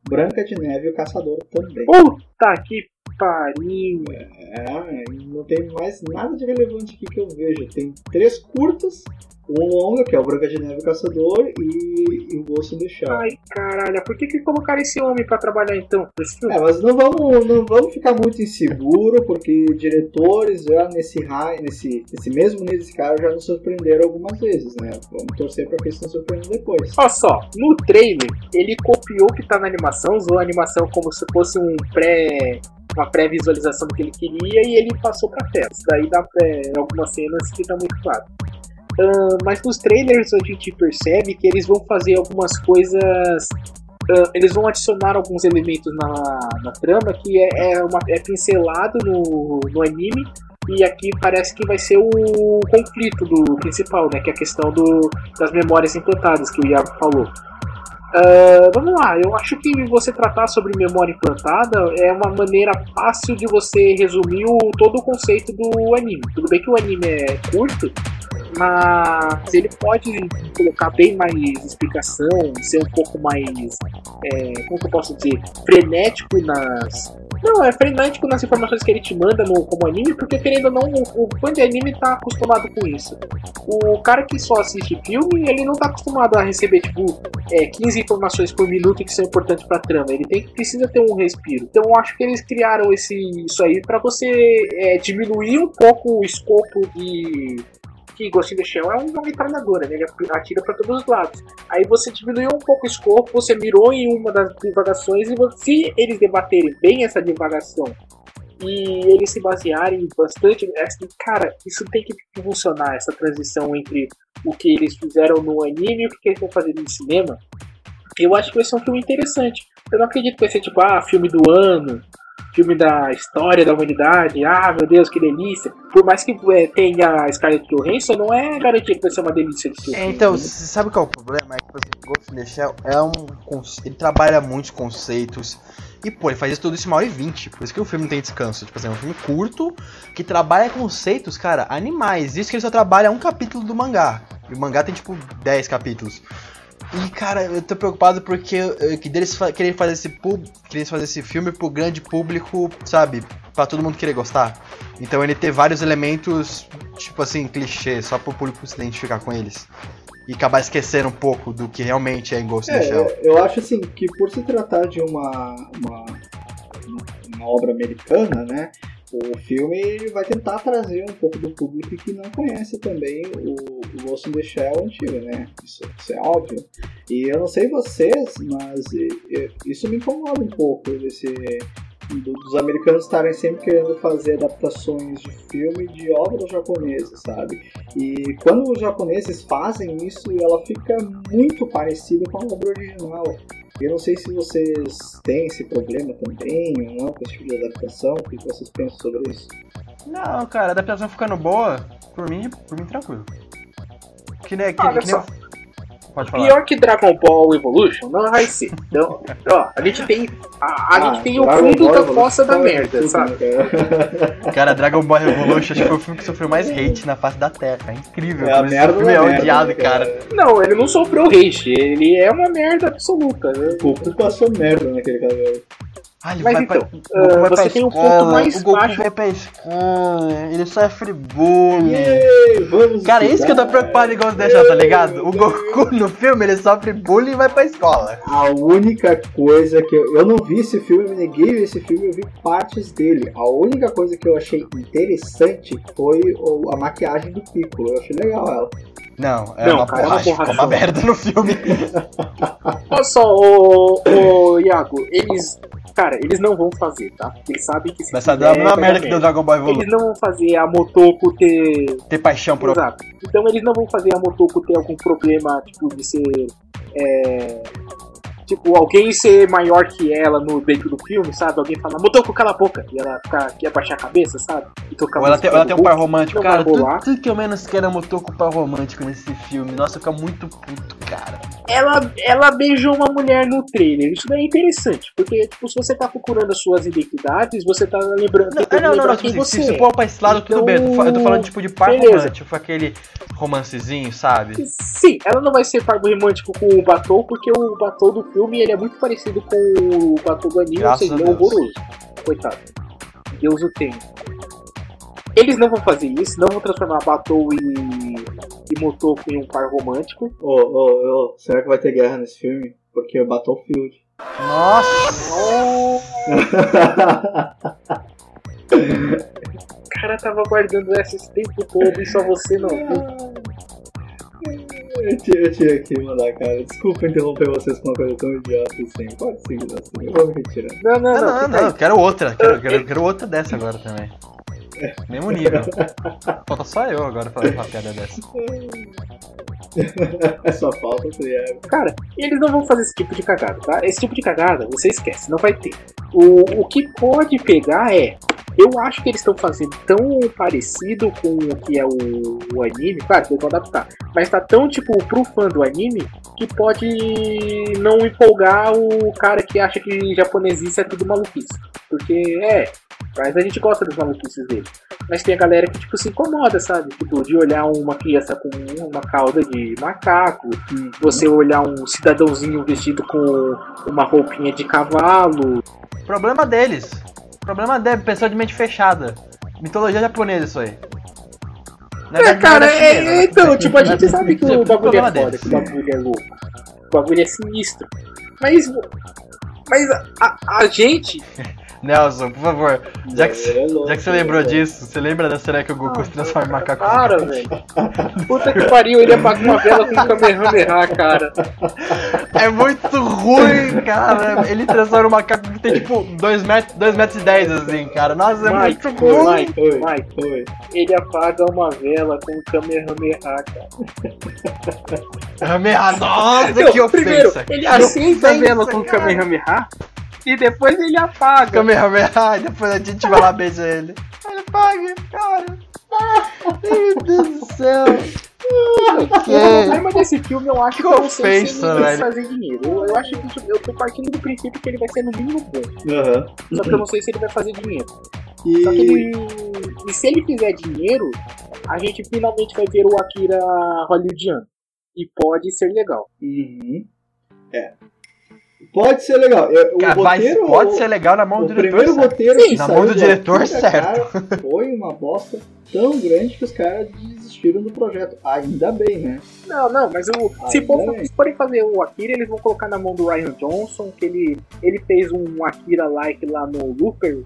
Branca de Neve e o Caçador também. Puta que pariu. É, não tem mais nada de relevante aqui que eu vejo. Tem três curtas, um longa, que é o Branca de Neve o Caçador, e, e o Ghost in the Shell. Ai, caralho, por que que colocaram esse homem pra trabalhar então? É, mas não vamos, não vamos ficar muito inseguro, porque diretores já nesse raio, nesse, nesse mesmo nível desse cara já nos surpreenderam algumas vezes, né? Vamos torcer pra que eles nos surpreendam depois. Olha só, no trailer, ele copiou o que tá na animação, usou a animação como se fosse um pré. uma pré-visualização do que ele queria e ele passou pra tela. Isso daí dá algumas cenas fica muito claro. Ah, mas nos trailers a gente percebe que eles vão fazer algumas coisas. ah, eles vão adicionar alguns elementos na, na trama que é, é, uma, é pincelado no, no anime. E aqui parece que vai ser o conflito do principal, né? Que é a questão do, das memórias implantadas que o Iago falou. Ah, vamos lá, eu acho que você tratar sobre memória implantada é uma maneira fácil de você resumir o, todo o conceito do anime. Tudo bem que o anime é curto, mas ele pode colocar bem mais explicação, ser um pouco mais, é, como que eu posso dizer, frenético nas. Não, é frenético nas informações que ele te manda no, como anime, porque querendo ou não, o, o fã de anime tá acostumado com isso. O cara que só assiste filme, ele não tá acostumado a receber, tipo, é, 15 informações por minuto que são importantes pra trama. Ele tem precisa ter um respiro. Então eu acho que eles criaram esse, isso aí pra você é, diminuir um pouco o escopo de. Que Ghost in the Shell é uma metralhadora, né? Ele atira pra todos os lados. Aí você diminuiu um pouco o escopo, você mirou em uma das divagações e se eles debaterem bem essa divagação e eles se basearem bastante. é assim, cara, isso tem que funcionar, essa transição entre o que eles fizeram no anime e o que eles vão fazer no cinema. Eu acho que vai ser um filme interessante. Eu não acredito que vai ser tipo, ah, filme do ano, filme da história da humanidade, ah, meu Deus, que delícia. Por mais que é, tenha a Scarlett Johansson, não é garantia que vai ser uma delícia de filme. É, então, c- sabe qual é o problema? É que, por exemplo, Ghost in the Shell é um. Ele trabalha muitos conceitos. E, pô, ele faz tudo isso uma hora e vinte. Por isso que o filme não tem descanso. Tipo assim, é um filme curto que trabalha conceitos, cara, animais. Isso que ele só trabalha um capítulo do mangá. E o mangá tem, tipo, 10 capítulos. E, cara, eu tô preocupado porque eh, que deles fa querer fazer esse pub querer fazer esse filme pro grande público, sabe? Pra todo mundo querer gostar. Então ele ter vários elementos, tipo assim, clichê, só pro público se identificar com eles. E acabar esquecendo um pouco do que realmente é em Ghost in the Shell. É, eu acho assim que por se tratar de uma, uma, uma obra americana, né? O filme vai tentar trazer um pouco do público que não conhece também o, o Ghost in the Shell antigo, né? Isso, isso é óbvio. E eu não sei vocês, mas isso me incomoda um pouco desse do- dos americanos estarem sempre querendo fazer adaptações de filme de obras japonesas, sabe? E quando os japoneses fazem isso, ela fica muito parecida com a obra original. Eu não sei se vocês têm esse problema também, ou não, com esse tipo de adaptação. O que vocês pensam sobre isso? Não, cara, a adaptação ficando boa, por mim, por mim tranquilo. Que nem, que, Olha que nem eu- Pode falar. Pior que Dragon Ball Evolution não vai ser. Então, ó, a gente tem, a, a Ah, gente tem o Dragon fundo Ball da Evolution fossa da é merda, sabe? cara? (laughs) Cara, Dragon Ball Revolution acho que foi o filme que sofreu mais hate na face da Terra. É incrível. É a merda filme é merda, odiado, né, cara. Não, ele não sofreu hate, ele é uma merda absoluta. né? O Goku passou merda naquele cabelo. Ah, ele Mas vai então, pra, o Goku ah, vai você pra tem um escola, ponto mais O Goku baixo. vai pra escola, ele sofre bullying. Vamos Cara, é isso que eu tô preocupado em the Shell, tá ligado? O Goku no filme ele sofre bullying e vai pra escola. A única coisa que eu, eu não vi esse filme, eu neguei esse filme, eu vi partes dele. A única coisa que eu achei interessante foi a maquiagem do Piccolo. Eu achei legal ela. Não, é Não, uma cara, é uma borracha, ficou uma borrachona. merda no filme. (laughs) Olha só, ô, ô Iago, eles. Cara, eles não vão fazer, tá? Eles sabem que se Vai sair fizer, vai dar merda que deu. Dragon Ball Evolution. Eles não vão fazer a Motoko ter. Ter paixão por Exato. Então eles não vão fazer a Motoko ter algum problema, tipo, de ser. é, Tipo, alguém ser maior que ela no dentro do filme, sabe? Alguém falar, Motoko, cala a boca, e ela ficar, quer abaixar a cabeça, sabe? e tocar Ou ela tem, ela tem um par romântico. Cara, tudo, tudo que eu menos quero é motor com par romântico nesse filme. Nossa, fica muito puto, cara. ela, ela beijou uma mulher no trailer. Isso daí é interessante, porque tipo, se você tá procurando as suas identidades, você tá lembrando, Não, tentando não, não, lembrar não, quem tipo, se, você se é. for pra esse lado, tudo bem. Eu tô, eu tô falando tipo de par Beleza. romântico, aquele romancezinho, sabe? Sim, ela não vai ser par romântico com o Batou, porque o Batou do filme ele é muito parecido com o Batou do anime, Graças ou seja, é horroroso. Coitado. Deus o tem. Eles não vão fazer isso, não vão transformar Batou e, e Motoko em um par romântico. Ô, ô, ô, será que vai ter guerra nesse filme? Porque é Battlefield. Nossa! (laughs) O cara tava guardando essa esse tempo todo e só você não viu. Eu, tinha, eu tinha que mandar, cara. Desculpa interromper vocês com uma coisa tão idiota assim. Pode seguir assim. Eu vou me retirar. Não, não, Não, não. não, não, quero outra. Quero, quero, quero outra dessa agora também. Mesmo nível. Falta só eu agora falar uma piada dessa. (laughs) Só falta o Triego. Cara, eles não vão fazer esse tipo de cagada, tá? Esse tipo de cagada, você esquece, não vai ter. O, o que pode pegar é. Eu acho que eles estão fazendo tão parecido com o que é o, o anime, claro que eles vão adaptar, mas tá tão tipo pro fã do anime que pode não empolgar o cara que acha que japonesice é tudo maluquice. Porque é, mas a gente gosta dos maluquices dele. Mas tem a galera que tipo se incomoda, sabe? Tipo, de olhar uma criança com uma cauda de macaco, você olhar um cidadãozinho vestido com uma roupinha de cavalo. Problema deles. Problema dele, pessoa de mente fechada. Mitologia japonesa isso aí. Não É, verdade, cara, é, chinesa, é, então, tipo, a gente sabe que o é bagulho é foda, que o bagulho é louco. O bagulho é sinistro. Mas. Mas a, a- a gente. (laughs) Nelson, por favor, já que, Ele é louco, já que você lembrou velho. disso, você lembra da cena que o Goku se transforma em macaco? Cara, (laughs) velho. Puta que pariu, ele apaga uma vela com um Kamehameha, cara. É muito ruim, cara. Ele transforma um macaco que tem tipo 2 metros, dois metros e 10 assim, cara. Nossa, é Mike, muito ruim. Mike, Oi, Mike, oi. ele apaga uma vela com um Kamehameha, cara. Kamehameha, Nossa, Não, que primeiro, ofensa. ele Que acende a vela com o cara. E depois ele apaga. Kamehameha, e depois a gente vai lá beijar ele. Ele paga, cara. Meu Deus do céu. O problema desse filme eu acho que, Que eu não sei se ele fazer dinheiro. Eu, eu acho que eu tô partindo do princípio que ele vai ser no mínimo bom. Aham. Só que eu não sei se ele vai fazer dinheiro. E. ele... E se ele fizer dinheiro, a gente finalmente vai ver o Akira hollywoodiano. E pode ser legal. Uhum. É. Pode ser legal. É, O Cara, roteiro, pode o- ser legal na mão do diretor. primeiro certo? roteiro Sim, na mão do diretor, certo. cara, (laughs) foi uma bosta tão grande que os caras desistiram do projeto. Ainda bem, né? Não, não, mas o, se, for, bem. se forem fazer o Akira, eles vão colocar na mão do Ryan Johnson, que ele, ele fez um Akira-like lá no Looper,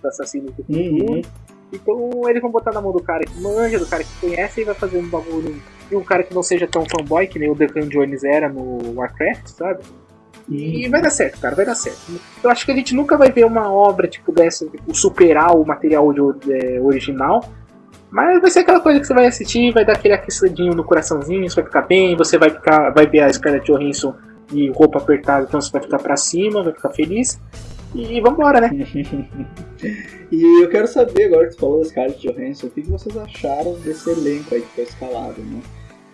do Assassino do Futuro. Uhum. Então eles vão botar na mão do cara que manja, do cara que conhece, e vai fazer um bagulho. E um cara que não seja tão fanboy que nem o Duncan Jones era no Warcraft, sabe? E vai dar certo, cara, vai dar certo. Eu acho que a gente nunca vai ver uma obra tipo dessa, tipo, superar o material é, original. Mas vai ser aquela coisa que você vai assistir, vai dar aquele aquecidinho no coraçãozinho, você vai ficar bem, você vai ficar, vai ver a Scarlett Johansson de roupa apertada, então você vai ficar pra cima, vai ficar feliz. E vambora, né? (laughs) E eu quero saber, agora que você falou da Scarlett Johansson, o que vocês acharam desse elenco aí que foi escalado, né?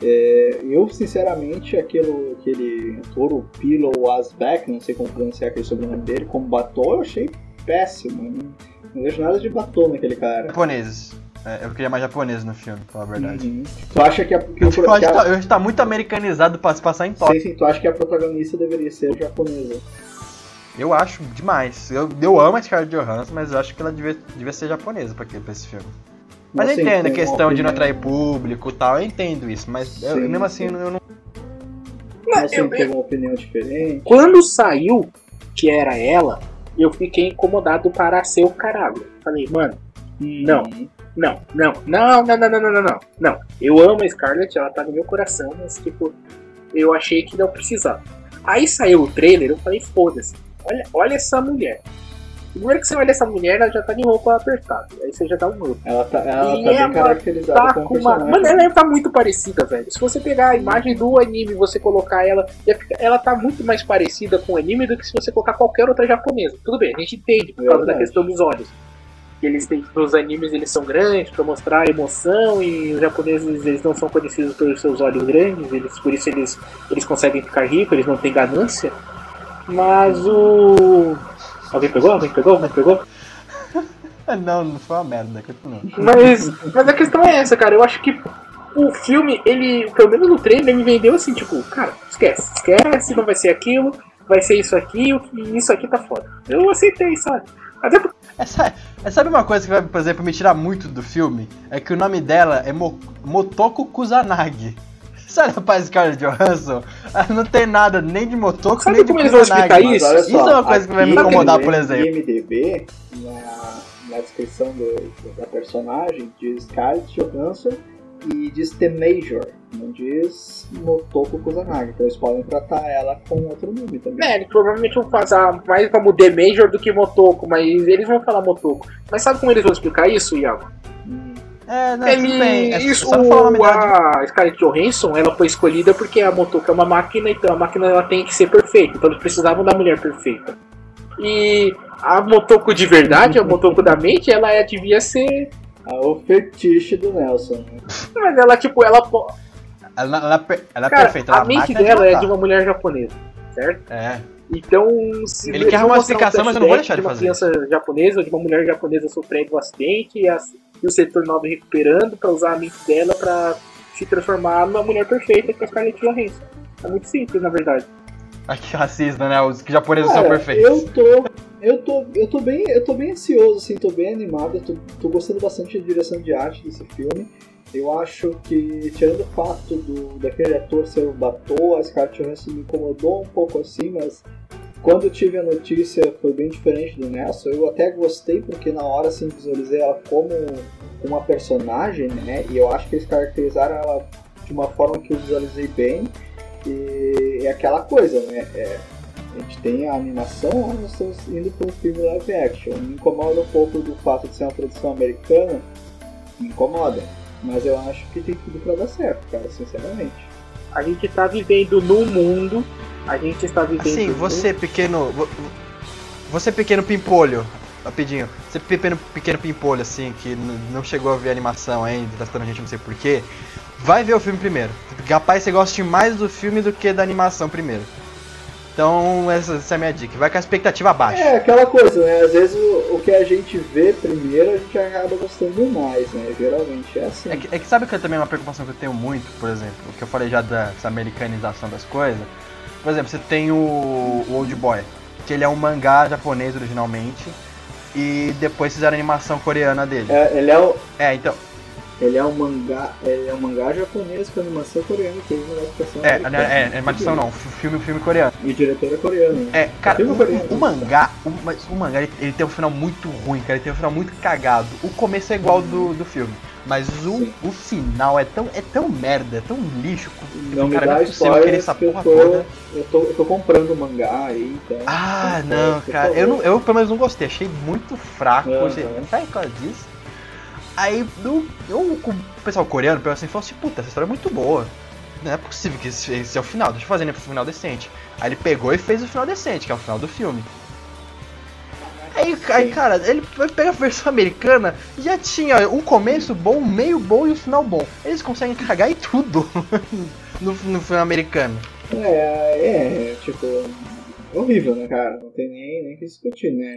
É, eu, sinceramente, aquele, aquele ator, o Pillow Asbeck, não sei como pronunciar aquele sobrenome dele, como Batom, eu achei péssimo. Não, não vejo nada de Batom naquele cara. Japoneses. É, eu queria mais japoneses no filme, pra falar a verdade. Uhum. Tu acha que a, que tá, eu acho que tá muito americanizado pra se passar em Tóquio. sim, sim, tu acha que a protagonista deveria ser japonesa? Eu acho demais. Eu, eu amo a Scarlett Johansson, mas eu acho que ela devia, devia ser japonesa pra, que- pra esse filme. Mas eu entendo a questão de não atrair público e tal, eu entendo isso, mas eu- Sim, mesmo assim sim. eu não. Você eu- tem uma opinião diferente? Quando saiu que era ela, eu fiquei incomodado para ser o caralho. Falei, mano, Não. Não, não, não, não, não, não, não, não, não, não. Eu amo a Scarlett, ela tá no meu coração, mas tipo, eu achei que não precisava. Aí saiu o trailer, eu falei, foda-se, olha, olha essa mulher. Primeiro que você olha essa mulher, ela já tá de roupa apertada. Aí você já dá um novo. Ela tá, ela E tá bem ela caracterizada Tá como com uma. Mano, ela tá muito parecida, velho. Se você pegar a imagem do anime e você colocar ela, ela tá muito mais parecida com o anime do que se você colocar qualquer outra japonesa. Tudo bem, a gente entende por causa da Verdade. questão dos olhos. que eles têm nos animes eles são grandes para mostrar emoção e os japoneses eles não são conhecidos pelos seus olhos grandes, eles por isso eles eles conseguem ficar ricos, eles não têm ganância. Mas o alguém pegou? Alguém pegou? Alguém pegou? (laughs) Não, não foi uma merda, continua. Mas, mas a questão é essa, cara. Eu acho que o filme, ele, pelo menos no trailer, ele me vendeu assim, tipo, cara, esquece, esquece, não vai ser aquilo, vai ser isso aqui, e isso aqui tá foda. Eu aceitei, sabe? Até porque É, sa- é, sabe uma coisa que vai, por exemplo, me tirar muito do filme? É que o nome dela é Mo- Motoko Kusanagi. Sabe, rapaz, Scarlett Johansson? Ela não tem nada nem de Motoko, Sabe nem de como eles vão explicar Mas isso? olha Isso é uma coisa que vai me incomodar, por exemplo. IMDB, na, na descrição do- da personagem, diz Scarlett Johansson e diz The Major, não diz Motoko Kusanagi. Então eles podem tratar ela com outro nome também. É, eles provavelmente vão passar mais como The Major do que Motoko, mas eles vão falar Motoko. Mas sabe como eles vão explicar isso, Iago? Hum, É, não, Ele. É isso, só não falar o a Scarlett Johansson, ela foi escolhida porque a Motoko é uma máquina, então a máquina ela tem que ser perfeita. Então eles precisavam da mulher perfeita. E a Motoko de verdade, a Motoko da mente, ela é, devia ser. ah, o fetiche do Nelson. Né? Mas ela, tipo, ela. Ela, ela, per- ela é Cara, perfeita. ela a mente máquina dela é matar. de uma mulher japonesa, certo? É. Então, se Ele quer uma mostrar um explicação, mas eu não vou deixar flashback de uma fazer criança japonesa ou de uma mulher japonesa sofrendo um acidente e, as- e o setor 9 recuperando pra usar a mente dela pra se transformar numa mulher perfeita que é a Scarlett Johansson. É muito simples, na verdade. Aqui racista, né? Os japoneses são Cara, perfeitos. eu tô. Eu tô, eu tô bem, eu tô bem ansioso, assim, tô bem animado, tô, tô gostando bastante da direção de arte desse filme. Eu acho que, tirando o fato do, daquele ator ser o Batou, a Scarlett Johansson me incomodou um pouco assim, mas quando tive a notícia foi bem diferente do Nelson. Eu até gostei porque na hora assim visualizei ela como uma personagem, né? E eu acho que eles caracterizaram ela de uma forma que eu visualizei bem. E é aquela coisa, né? É, a gente tem a animação, ah, nós estamos indo para um filme live action. Me incomoda um pouco do fato de ser uma produção americana, me incomoda. Mas eu acho que tem tudo para dar certo, cara, sinceramente. A gente tá vivendo num mundo, a gente está vivendo. Num- você pequeno. vo- Você pequeno pimpolho, rapidinho. Você pequeno, pequeno pimpolho, assim, que não chegou a ver a animação ainda, tá assistindo a gente não sei porquê. Vai ver o filme primeiro. Capaz você goste mais do filme do que da animação primeiro. Então, essa, essa é a minha dica. Vai com a expectativa baixa. É aquela coisa, né? Às vezes o, o que a gente vê primeiro a gente acaba gostando mais, né? Geralmente é assim. É que, é que sabe que também é uma preocupação que eu tenho muito, por exemplo, o que eu falei já dessa americanização das coisas. Por exemplo, você tem o, o Old Boy, que ele é um mangá japonês originalmente, e depois fizeram a animação coreana dele. É, ele, é o, É, então, ele é um mangá. Ele é um mangá japonês com animação coreana, que teve uma adaptação. é, é, é animação não, filme, filme coreano. E o diretor é coreano. né? É, cara, o, coreano. o mangá, o, o mangá ele, ele tem um final muito ruim, cara, ele tem um final muito cagado. O começo é igual do, do filme, mas o, o final é tão, é tão merda, é tão lixo. Não me cara, dá não é spoilers essa eu porra tô, toda. eu tô. Eu tô comprando o mangá aí, então. Ah, não, cara, eu, não, eu pelo menos não gostei, achei muito fraco. Aham. achei- Sabe por disso? Aí do, eu, o pessoal coreano pensou assim, falou assim, puta, essa história é muito boa. Não é possível que esse, esse é o final, deixa eu fazer um final decente. Aí ele pegou e fez o final decente, que é o final do filme. Aí, aí cara, ele vai pegar a versão americana, já tinha um começo bom, um meio bom e o final bom. Eles conseguem cagar em tudo (laughs) no, no filme americano. É, é, tipo, horrível, né, cara? Não tem nem, nem que discutir, né?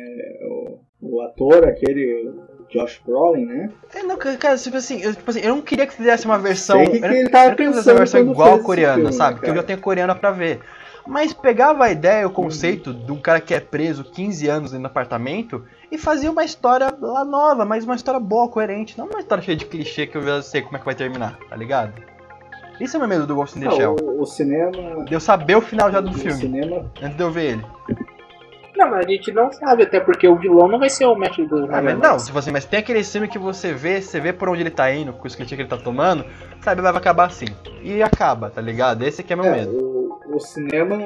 O, o ator, aquele Josh Brolin, né? É, não, cara, tipo assim, eu, tipo assim, eu não queria que fizesse uma versão. Sei que eu não- ele tava eu não queria que fizesse pensando uma versão igual a coreana, filme, sabe? né, Porque eu já tenho coreana pra ver. Mas pegava a ideia, o conceito de um cara que é preso 15 anos dentro do apartamento e fazia uma história lá nova, mas uma história boa, coerente. Não uma história cheia de clichê que eu já sei como é que vai terminar, tá ligado? Isso é o meu medo do Ghost in the Shell. o, o cinema. De eu saber o final já do o filme, cinema. antes de eu ver ele. Não, mas a gente não sabe, até porque o vilão não vai ser o mestre dos Ah, mas não, tipo assim, mas tem aquele filme que você vê, você vê por onde ele tá indo, com os clichês que ele tá tomando, sabe, vai acabar assim. E acaba, tá ligado? Esse aqui é meu É, medo. o, o cinema.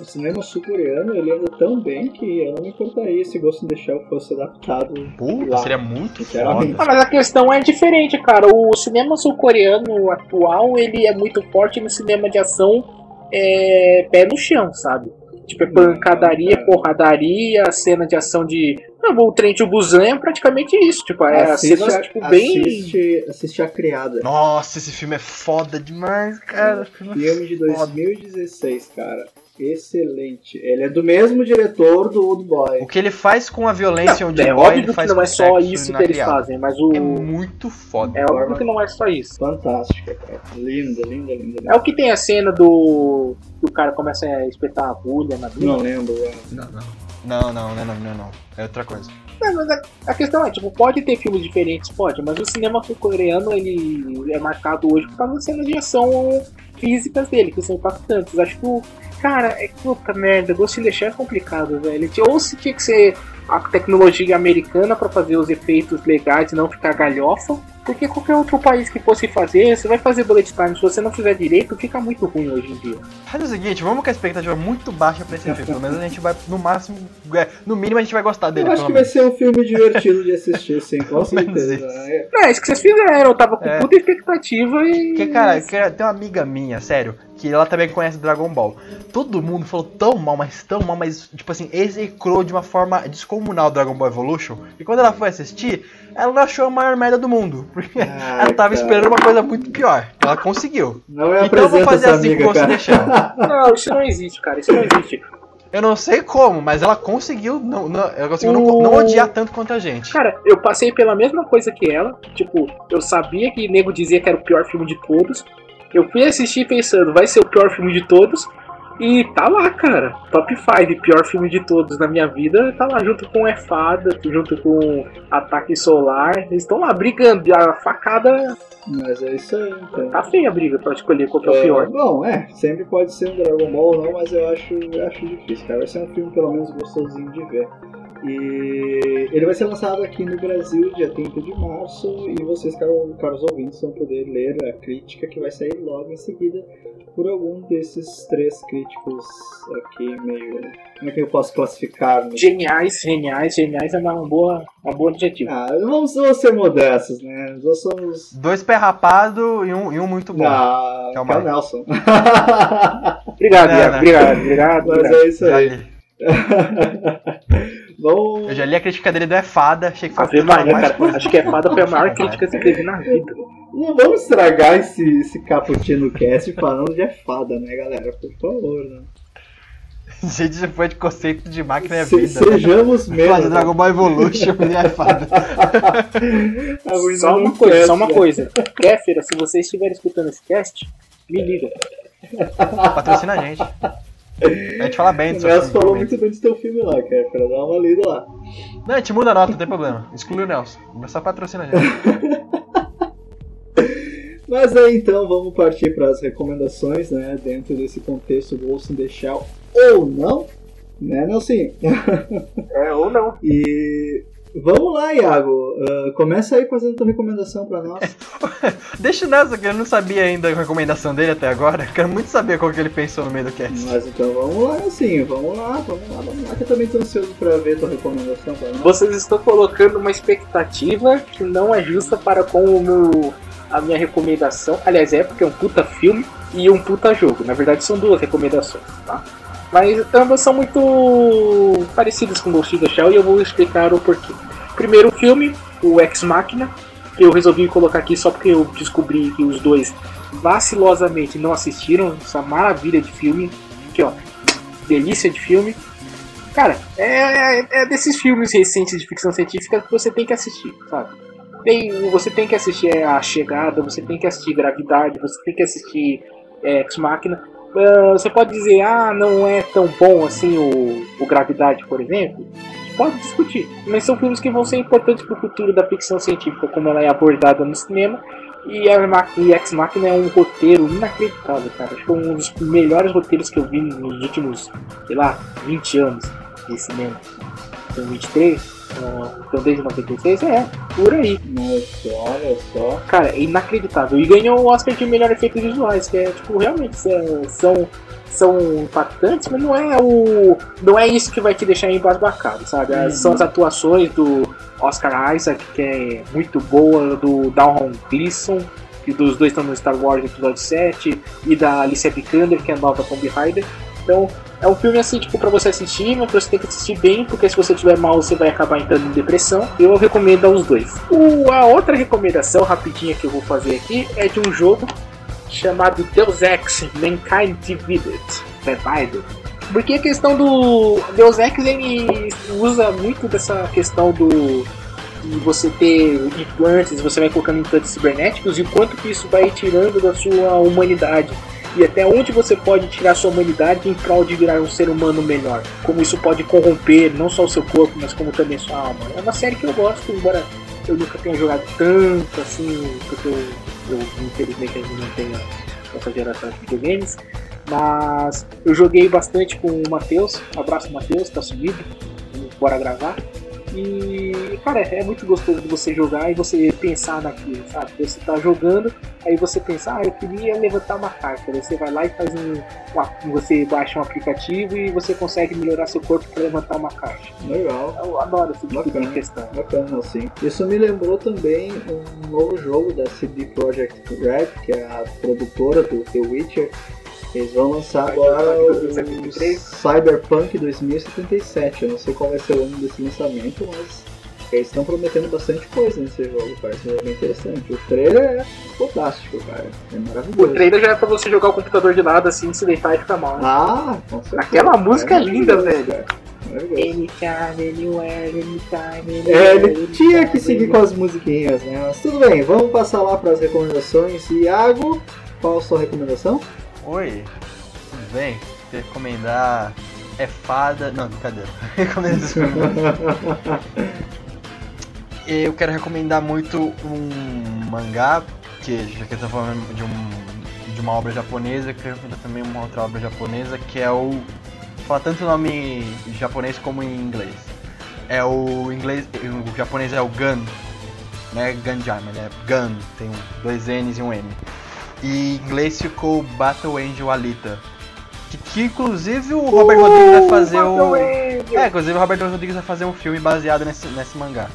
O cinema sul-coreano ele anda tão bem que eu não me importaria se Ghost in the Shell fosse adaptado. Puta, lá. seria muito foda. Ah, mas a questão é diferente, cara. O cinema sul-coreano atual, ele é muito forte no cinema de ação é, pé no chão, sabe? Tipo, é pancadaria, cara. porradaria, cena de ação de Não, o Trent e o Busan é praticamente isso. Tipo, é assiste, cenas, a, tipo, bem. assiste, assiste a criada. Nossa, esse filme é foda demais, cara. É Filme de foda. 2016, cara. Excelente. Ele é do mesmo diretor do Old Boy. O que ele faz com a violência Não, onde é boy, óbvio ele que faz não é só isso que eles criada. fazem, mas o. É muito foda. É óbvio que não é só isso. Fantástica, cara. Linda, linda, linda. É o que tem a cena do. que o cara começa a espetar a agulha na mina. Não lembro. é. Não, não. Não, não, não, não, não. É outra coisa. Não, mas a, a questão é, tipo, pode ter filmes diferentes, pode, mas o cinema coreano, ele é marcado hoje por causa das cenas de ação físicas dele, que são impactantes. Acho que o. Cara, é puta merda, Ghost in the Shell é complicado, velho. Ou se tinha que ser a tecnologia americana pra fazer os efeitos legais e não ficar galhofa, porque qualquer outro país que fosse fazer, você vai fazer bullet time, se você não fizer direito, fica muito ruim hoje em dia. Faz o seguinte, vamos com a expectativa muito baixa pra esse filme. Pelo menos a gente vai, no máximo, é, no mínimo a gente vai gostar dele. Eu acho que vai ser um filme divertido de assistir, (laughs) sim, com certeza. isso. É. Não, é isso que vocês fizeram, eu tava com É. puta expectativa e. Porque, cara, que- tem uma amiga minha, sério, que ela também conhece Dragon Ball. Todo mundo falou tão mal, mas tão mal, mas, tipo assim, execrou de uma forma descomunal Dragon Ball Evolution. E quando ela foi assistir, ela não achou a maior merda do mundo. Porque Ai, ela tava cara. esperando uma coisa muito pior. Ela conseguiu. Não me Então eu vou fazer assim amiga, com você deixando. (laughs) Não, isso não existe, cara, isso não existe. Eu não sei como, mas ela conseguiu não, não, ela conseguiu não, não odiar tanto quanto a gente. Cara, eu passei pela mesma coisa que ela. Tipo, eu sabia que nego dizia que era o pior filme de todos. Eu fui assistir pensando, vai ser o pior filme de todos. E tá lá, cara. Top 5, pior filme de todos na minha vida. Tá lá junto com É Fada, junto com Ataque Solar. Eles estão lá brigando. A facada. Mas é isso aí, então. Tá feia a briga pra escolher qual que é o É, pior. bom, é, sempre pode ser um Dragon Ball ou não, mas eu acho, eu acho difícil, cara. Vai ser um filme pelo menos gostosinho de ver. E ele vai ser lançado aqui no Brasil dia 30 de março e vocês, caros, ouvintes, vão poder ler a crítica que vai sair logo em seguida por algum desses três críticos aqui meio. Como é que eu posso classificar? no- Geniais, geniais, geniais é uma boa, uma boa adjetivo. Ah, vamos, vamos ser modestos, né? Nós somos. Dois pé rapado e um, e um muito bom. Ah, que é o. Nelson. Obrigado, É, Iago, né? obrigado, obrigado. Mas obrigado. é isso aí. (laughs) Vamos. Eu já li a crítica dele do É Fada, achei que foi Maria, mais cara, acho que é fada foi a maior (laughs) crítica que você teve na vida. Não vamos estragar esse, esse Cappuccino Cast falando de é fada, né, galera? Por favor, né? (laughs) Gente, já foi de conceito de máquina é vida. né? sejamos menos. Fazer Dragon Ball Evolution e é fada. (laughs) Só uma coisa, só uma coisa. Kéfera, se você estiver escutando esse cast, me liga. Patrocina a gente. A gente fala bem O do seu Nelson falou muito bem do teu filme lá, cara, pra dar uma lida lá. Não, a gente muda a nota, não tem problema. Exclui o Nelson. Só patrocina a gente. (laughs) Mas aí então vamos partir para as recomendações, né? Dentro desse contexto do the Shell ou não, né, Nelson? É, ou não. E vamos lá, Iago. Ah, começa aí fazendo tua recomendação para nós. (laughs) Deixa Nelson, que eu não sabia ainda a recomendação dele até agora. (laughs) Quero muito saber qual que ele pensou no meio do cast. Mas então vamos lá, assim, vamos lá, vamos lá, vamos lá, que eu também tô ansioso pra ver tua recomendação pra nós. Vocês estão colocando uma expectativa que não é justa para com o meu, a minha recomendação. Aliás, é porque é um puta filme e um puta jogo. Na verdade, são duas recomendações, tá? Mas ambas são muito parecidas com Ghost in the Shell e eu vou explicar o porquê. Primeiro filme, o Ex Machina. Eu resolvi colocar aqui só porque eu descobri que os dois vacilosamente não assistiram essa maravilha de filme. Aqui, ó. Delícia de filme. Cara, é, é desses filmes recentes de ficção científica que você tem que assistir, sabe? Tem, você tem que assistir A Chegada, você tem que assistir Gravidade, você tem que assistir é, Ex Machina. Ah, você pode dizer, ah, não é tão bom assim o, o Gravidade, por exemplo. Pode discutir, mas são filmes que vão ser importantes para o futuro da ficção científica, como ela é abordada no cinema. E Ex Machina é um roteiro inacreditável, cara. Acho que é um dos melhores roteiros que eu vi nos últimos, sei lá, 20 anos de cinema. Então 23, ah, então desde 96, é, por aí. Nossa, olha só. Cara, é inacreditável. E ganhou o Oscar de melhor efeitos visuais, que é, tipo, realmente são, são impactantes, mas não é o. Não é isso que vai te deixar embasbacado, sabe? Uhum. São as atuações do Oscar Isaac, que é muito boa, do Downham Gleason, que dos dois estão no Star Wars episódio 7, e da Alicia Vikander, que é a nova Tomb Raider. Então, É um filme assim, tipo, pra você assistir, mas você tem que assistir bem, porque se você tiver mal, você vai acabar entrando em depressão. Eu recomendo aos dois. O, a outra recomendação rapidinha que eu vou fazer aqui é de um jogo chamado Deus Ex Mankind Divided. Divided. Porque a questão do Deus Ex ele usa muito dessa questão do de você ter implantes, você vai colocando implantes cibernéticos e o quanto que isso vai tirando da sua humanidade e até onde você pode tirar sua humanidade em prol de virar um ser humano melhor. Como isso pode corromper não só o seu corpo, mas como também sua alma. É uma série que eu gosto, embora eu nunca tenha jogado tanto assim, porque eu, eu infelizmente ainda não tenho essa geração de videogames. Mas eu joguei bastante com o Matheus. Abraço, Matheus, tá sumido. Bora gravar. E, cara, é muito gostoso de você jogar e você pensar naquilo, sabe? Você tá jogando, aí você pensa, ah, eu queria levantar uma carta. Aí você vai lá e faz um. um você baixa um aplicativo e você consegue melhorar seu corpo para levantar uma caixa. Legal. Eu adoro esse tipo Bacana. de questão. Bacana, assim. Isso me lembrou também um novo jogo da CD Projekt Red, que é a produtora do The Witcher. Eles vão lançar agora o em 2073? Cyberpunk 2077. Eu não sei qual vai ser o ano desse lançamento, mas eles estão prometendo bastante coisa nesse jogo. Parece bem interessante. O trailer é fantástico, cara. É O maravilhoso. trailer já é pra você jogar o computador de lado assim, se deitar e ficar mal. né? Ah, com certeza. Aquela música é linda, velho. cara. Maravilhoso. Anytime, anywhere, anytime, É, anywhere, ele tinha que seguir com as musiquinhas, né? Mas tudo bem, vamos passar lá para as recomendações. Iago, qual a sua recomendação? Oi, tudo bem? Recomendar é fada. Não, brincadeira. (laughs) Recomendo (laughs) Eu quero recomendar muito um mangá, que já que eu tô falando de, um, de uma obra japonesa, eu quero recomendar também uma outra obra japonesa, que é o. Fala tanto o nome em japonês como em inglês. É o inglês. O japonês é o Gun. Não é Gunjama, é Gun. Tem dois N's e um M. E em inglês ficou Battle Angel Alita. Que, que inclusive o Robert Rodrigues vai fazer o. Angel! É, inclusive o Robert Rodrigues vai fazer um filme baseado nesse, nesse mangá.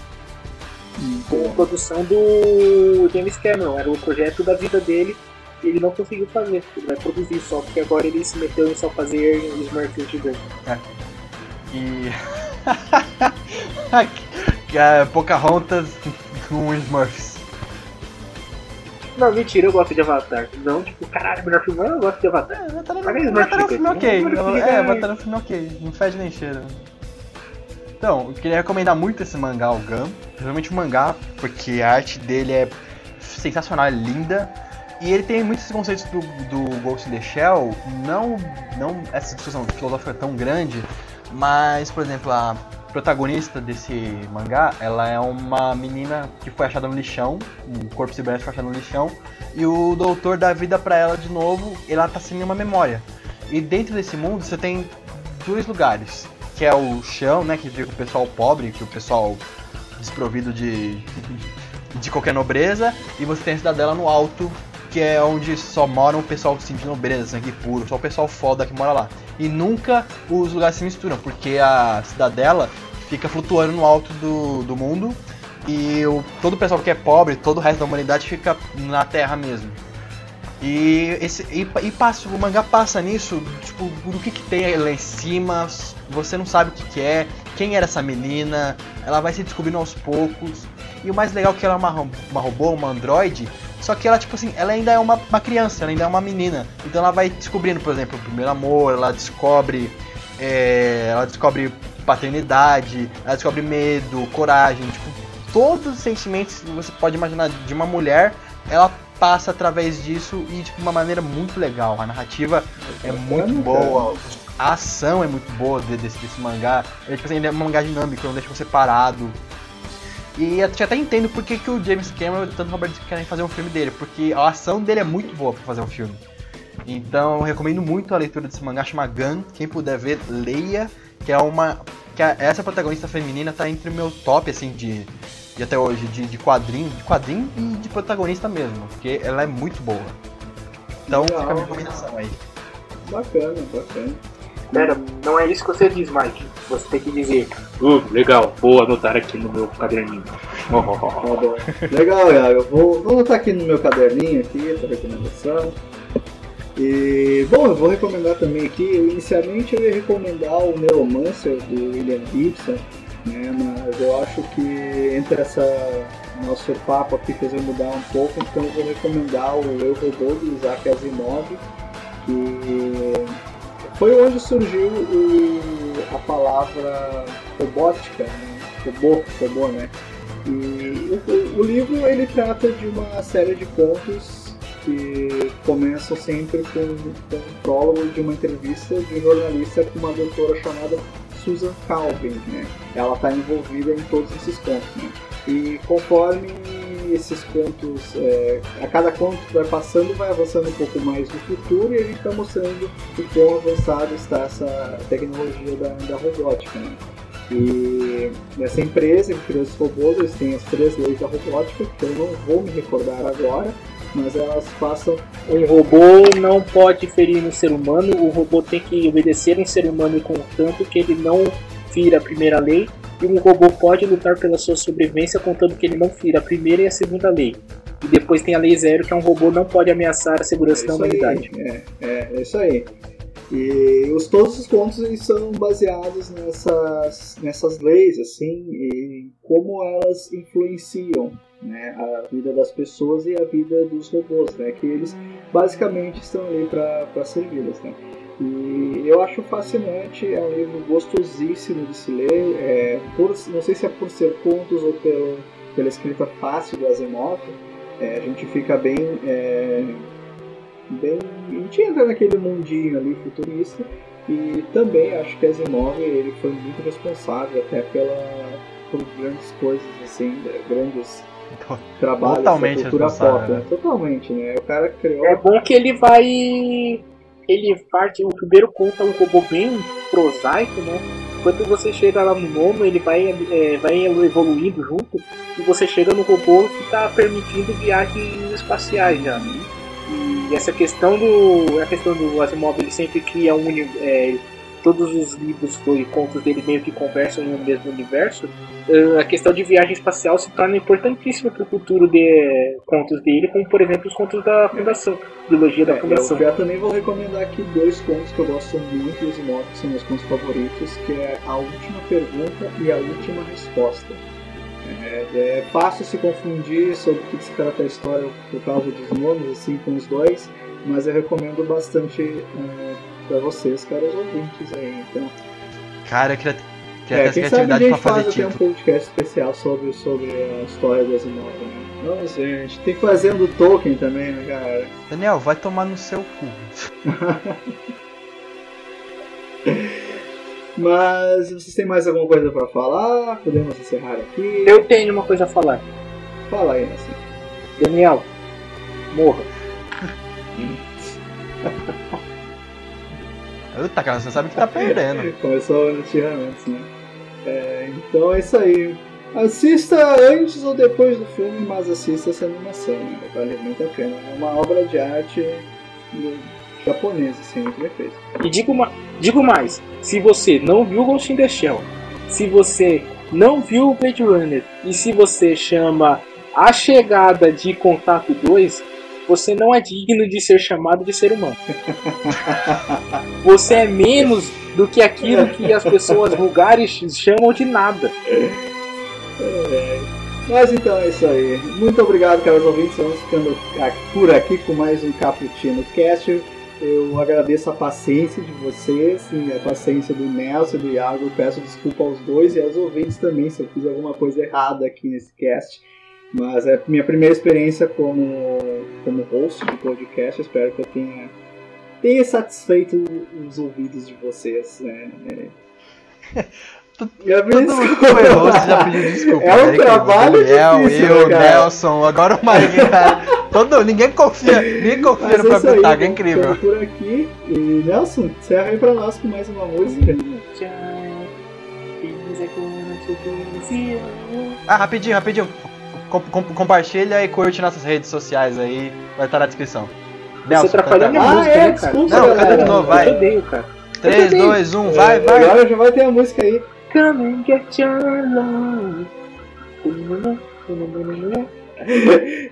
com produção do James Cameron. Era o projeto da vida dele e ele não conseguiu fazer. Ele vai produzir só, porque agora ele se meteu em só fazer (laughs) Smurfs gigantes. E. é Pocahontas com Smurfs. Não, mentira, eu gosto de Avatar. Não, tipo, caralho, melhor filme, eu gosto de Avatar. É, Batalha Mas no, Smurf batalha no filme ok. É, gigante. batalha no filme ok. Não fede nem cheira. Então, eu queria recomendar muito esse mangá, o Gun. Principalmente o mangá, porque a arte dele é sensacional, é linda. E ele tem muitos conceitos do, do Ghost in the Shell, não, não essa discussão filosófica tão grande, mas, por exemplo, a protagonista desse mangá, ela é uma menina que foi achada no lixão, um corpo cibernético achado no lixão, e o doutor dá vida pra ela de novo, e ela tá sem nenhuma memória. E dentro desse mundo você tem dois lugares, que é o chão, né, que fica o pessoal pobre, que o pessoal desprovido de de qualquer nobreza, e você tem a cidadela no alto, que é onde só mora o pessoal assim, de nobreza, sangue puro, só o pessoal foda que mora lá. E nunca os lugares se misturam, porque a cidadela fica flutuando no alto do, do mundo e o, todo o pessoal que é pobre, todo o resto da humanidade fica na terra mesmo. E, esse, e, e passa, o mangá passa nisso, tipo, do que, que tem lá em cima, você não sabe o que, que é, quem era essa menina, ela vai se descobrindo aos poucos. E o mais legal é que ela é uma, uma robô, uma androide, só que ela, tipo assim, ela ainda é uma, uma criança, ela ainda é uma menina. Então ela vai descobrindo, por exemplo, o primeiro amor, ela descobre. é, ela descobre paternidade, ela descobre medo, coragem, tipo, todos os sentimentos que você pode imaginar de uma mulher, ela passa através disso e de uma maneira muito legal. A narrativa é muito boa, a ação é muito boa de- desse, desse mangá. É, tipo assim, ele é um mangá dinâmico, não deixa você parado. E eu até entendo por que, que o James Cameron e tanto o Robert querem fazer um filme dele, porque a ação dele é muito boa pra fazer um filme. Então eu recomendo muito a leitura desse mangá, chama Gun. Quem puder ver, leia. Que é uma. Que a- essa protagonista feminina tá entre o meu top, assim, de, de até hoje, de, de quadrinho, de quadrinho e de protagonista mesmo. Porque ela é muito boa. Então Legal. fica a minha recomendação aí. Bacana, bacana. Pera, não é isso que você diz, Mike. Você tem que dizer, uh, legal, vou anotar aqui no meu caderninho. Tá bom. Legal, Iago. Eu Vou, vou anotar aqui no meu caderninho aqui, essa recomendação. E, bom, eu vou recomendar também aqui, inicialmente eu ia recomendar o Neuromancer do William Gibson, né, mas eu acho que entre essa nosso papo aqui fez eu mudar um pouco, então eu vou recomendar o Eu Robô do Isaac Asimov, que foi onde surgiu o, a palavra robótica, né? robô, robô, né? E o, o, livro ele trata de uma série de contos que começam sempre com, com um prólogo de uma entrevista de um jornalista com uma doutora chamada Susan Calvin, né? Ela está envolvida em todos esses contos, né? E conforme esses contos, é, a cada conto que vai passando, vai avançando um pouco mais no futuro e a gente está mostrando o quão avançado está essa tecnologia da, da robótica. Né? E essa empresa que criou esses robôs, eles têm as três leis da robótica, que eu não vou me recordar agora, mas elas passam. Um robô não pode ferir um ser humano, o robô tem que obedecer um ser humano contanto que ele não fira a primeira lei e um robô pode lutar pela sua sobrevivência contando que ele não fira a primeira e a segunda lei. E depois tem a lei zero, que é um robô não pode ameaçar a segurança é da humanidade. Aí, é, é, é, isso aí. E os, todos os contos eles são baseados nessas, nessas leis, assim, e como elas influenciam né, a vida das pessoas e a vida dos robôs, né, que eles basicamente estão ali para servi-las. Né. E eu acho fascinante, é um livro gostosíssimo de se ler. É, por, não sei se é por ser contos ou pelo, pela escrita fácil do Asimov, é, a gente fica bem, é, bem. A gente entra naquele mundinho ali futurista. E também acho que Asimov ele foi muito responsável até pela, por grandes coisas, assim, grandes (laughs) trabalhos Totalmente da cultura pop. Né? Totalmente, né? O cara criou. É bom que ele vai ele parte, o primeiro conto é um robô bem prosaico, né? Quando você chega lá no nono, ele vai, é, vai evoluindo junto e você chega no robô que está permitindo viagens espaciais já. Né? E essa questão do. A questão do Asimov ele sempre cria um. É, todos os livros e contos dele meio que conversam no mesmo universo, a questão de viagem espacial se torna importantíssima para o futuro de contos dele, como por exemplo os contos da Fundação, trilogia da é, Fundação. Eu já também vou recomendar aqui dois contos que eu gosto muito dos Imóveis, que são meus contos favoritos, que é A Última Pergunta e A Última Resposta. É, é fácil se confundir sobre o que se trata a história por causa dos nomes, assim, com os dois, mas eu recomendo bastante uh, para vocês, caros ouvintes aí. Então, cara, eu queria, queria é, ter essa criatividade pra fazer faz um podcast especial sobre, sobre a história das Asimov, né? Nossa, gente, tem que fazer um do Tolkien também, né, cara? Daniel, vai tomar no seu cu. (laughs) Mas vocês têm mais alguma coisa para falar? Podemos encerrar aqui? Eu tenho uma coisa a falar. Fala aí, assim. Daniel, morra. (laughs) Eita, cara, você sabe que tá perdendo. (laughs) Começou no antes, né? É, então é isso aí. Assista antes ou depois do filme, mas assista essa animação, né? vale muito a pena. É uma obra de arte japonesa, assim, muito bem feita. E digo, ma digo mais, se você não viu Ghost in the Shell, se você não viu Blade Runner, e se você chama A Chegada de Contato 2, você não é digno de ser chamado de ser humano. Você é menos do que aquilo que as pessoas vulgares chamam de nada. É. Mas então é isso aí. Muito obrigado, caros ouvintes. Vamos ficando por aqui com mais um Cappuccino Cast. Eu agradeço a paciência de vocês e a paciência do Nelson e do Iago. Peço desculpa aos dois e aos ouvintes também se eu fiz alguma coisa errada aqui nesse cast. Mas é minha primeira experiência como, como host de podcast. Espero que eu tenha, tenha satisfeito os ouvidos de vocês. Né? (laughs) É. Todo mundo que foi host já pediu desculpa. É um né, trabalho Daniel, difícil, eu, né, Nelson, agora o cara. Todo, ninguém confia, ninguém confia no próprio Tago, é incrível. por aqui. E Nelson, encerra aí pra nós com mais uma música. Ah, rapidinho, rapidinho com, compartilha e curte nossas redes sociais aí, vai estar na descrição. Nelson, Você atrapalhou minha ah, música, é, né, desculpa, Não, canta de novo, vai. Eu odeio, cara. 3, 2, 1, vai, vai. Agora já vai ter a música aí. Come and get your love.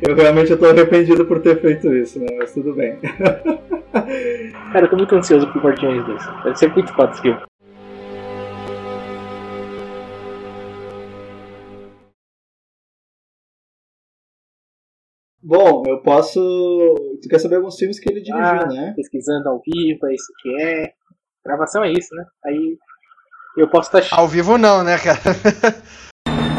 Eu realmente estou arrependido por ter feito isso, né? Mas tudo bem. Cara, eu tô muito ansioso pro Guardiões 2. Deve ser muito foda esse filme. Bom, eu posso. Tu quer saber alguns filmes que ele dirigiu, Ah, né? Pesquisando ao vivo, é isso que é. Gravação é isso, né? Aí eu posso estar Ao vivo não, né, cara? (laughs)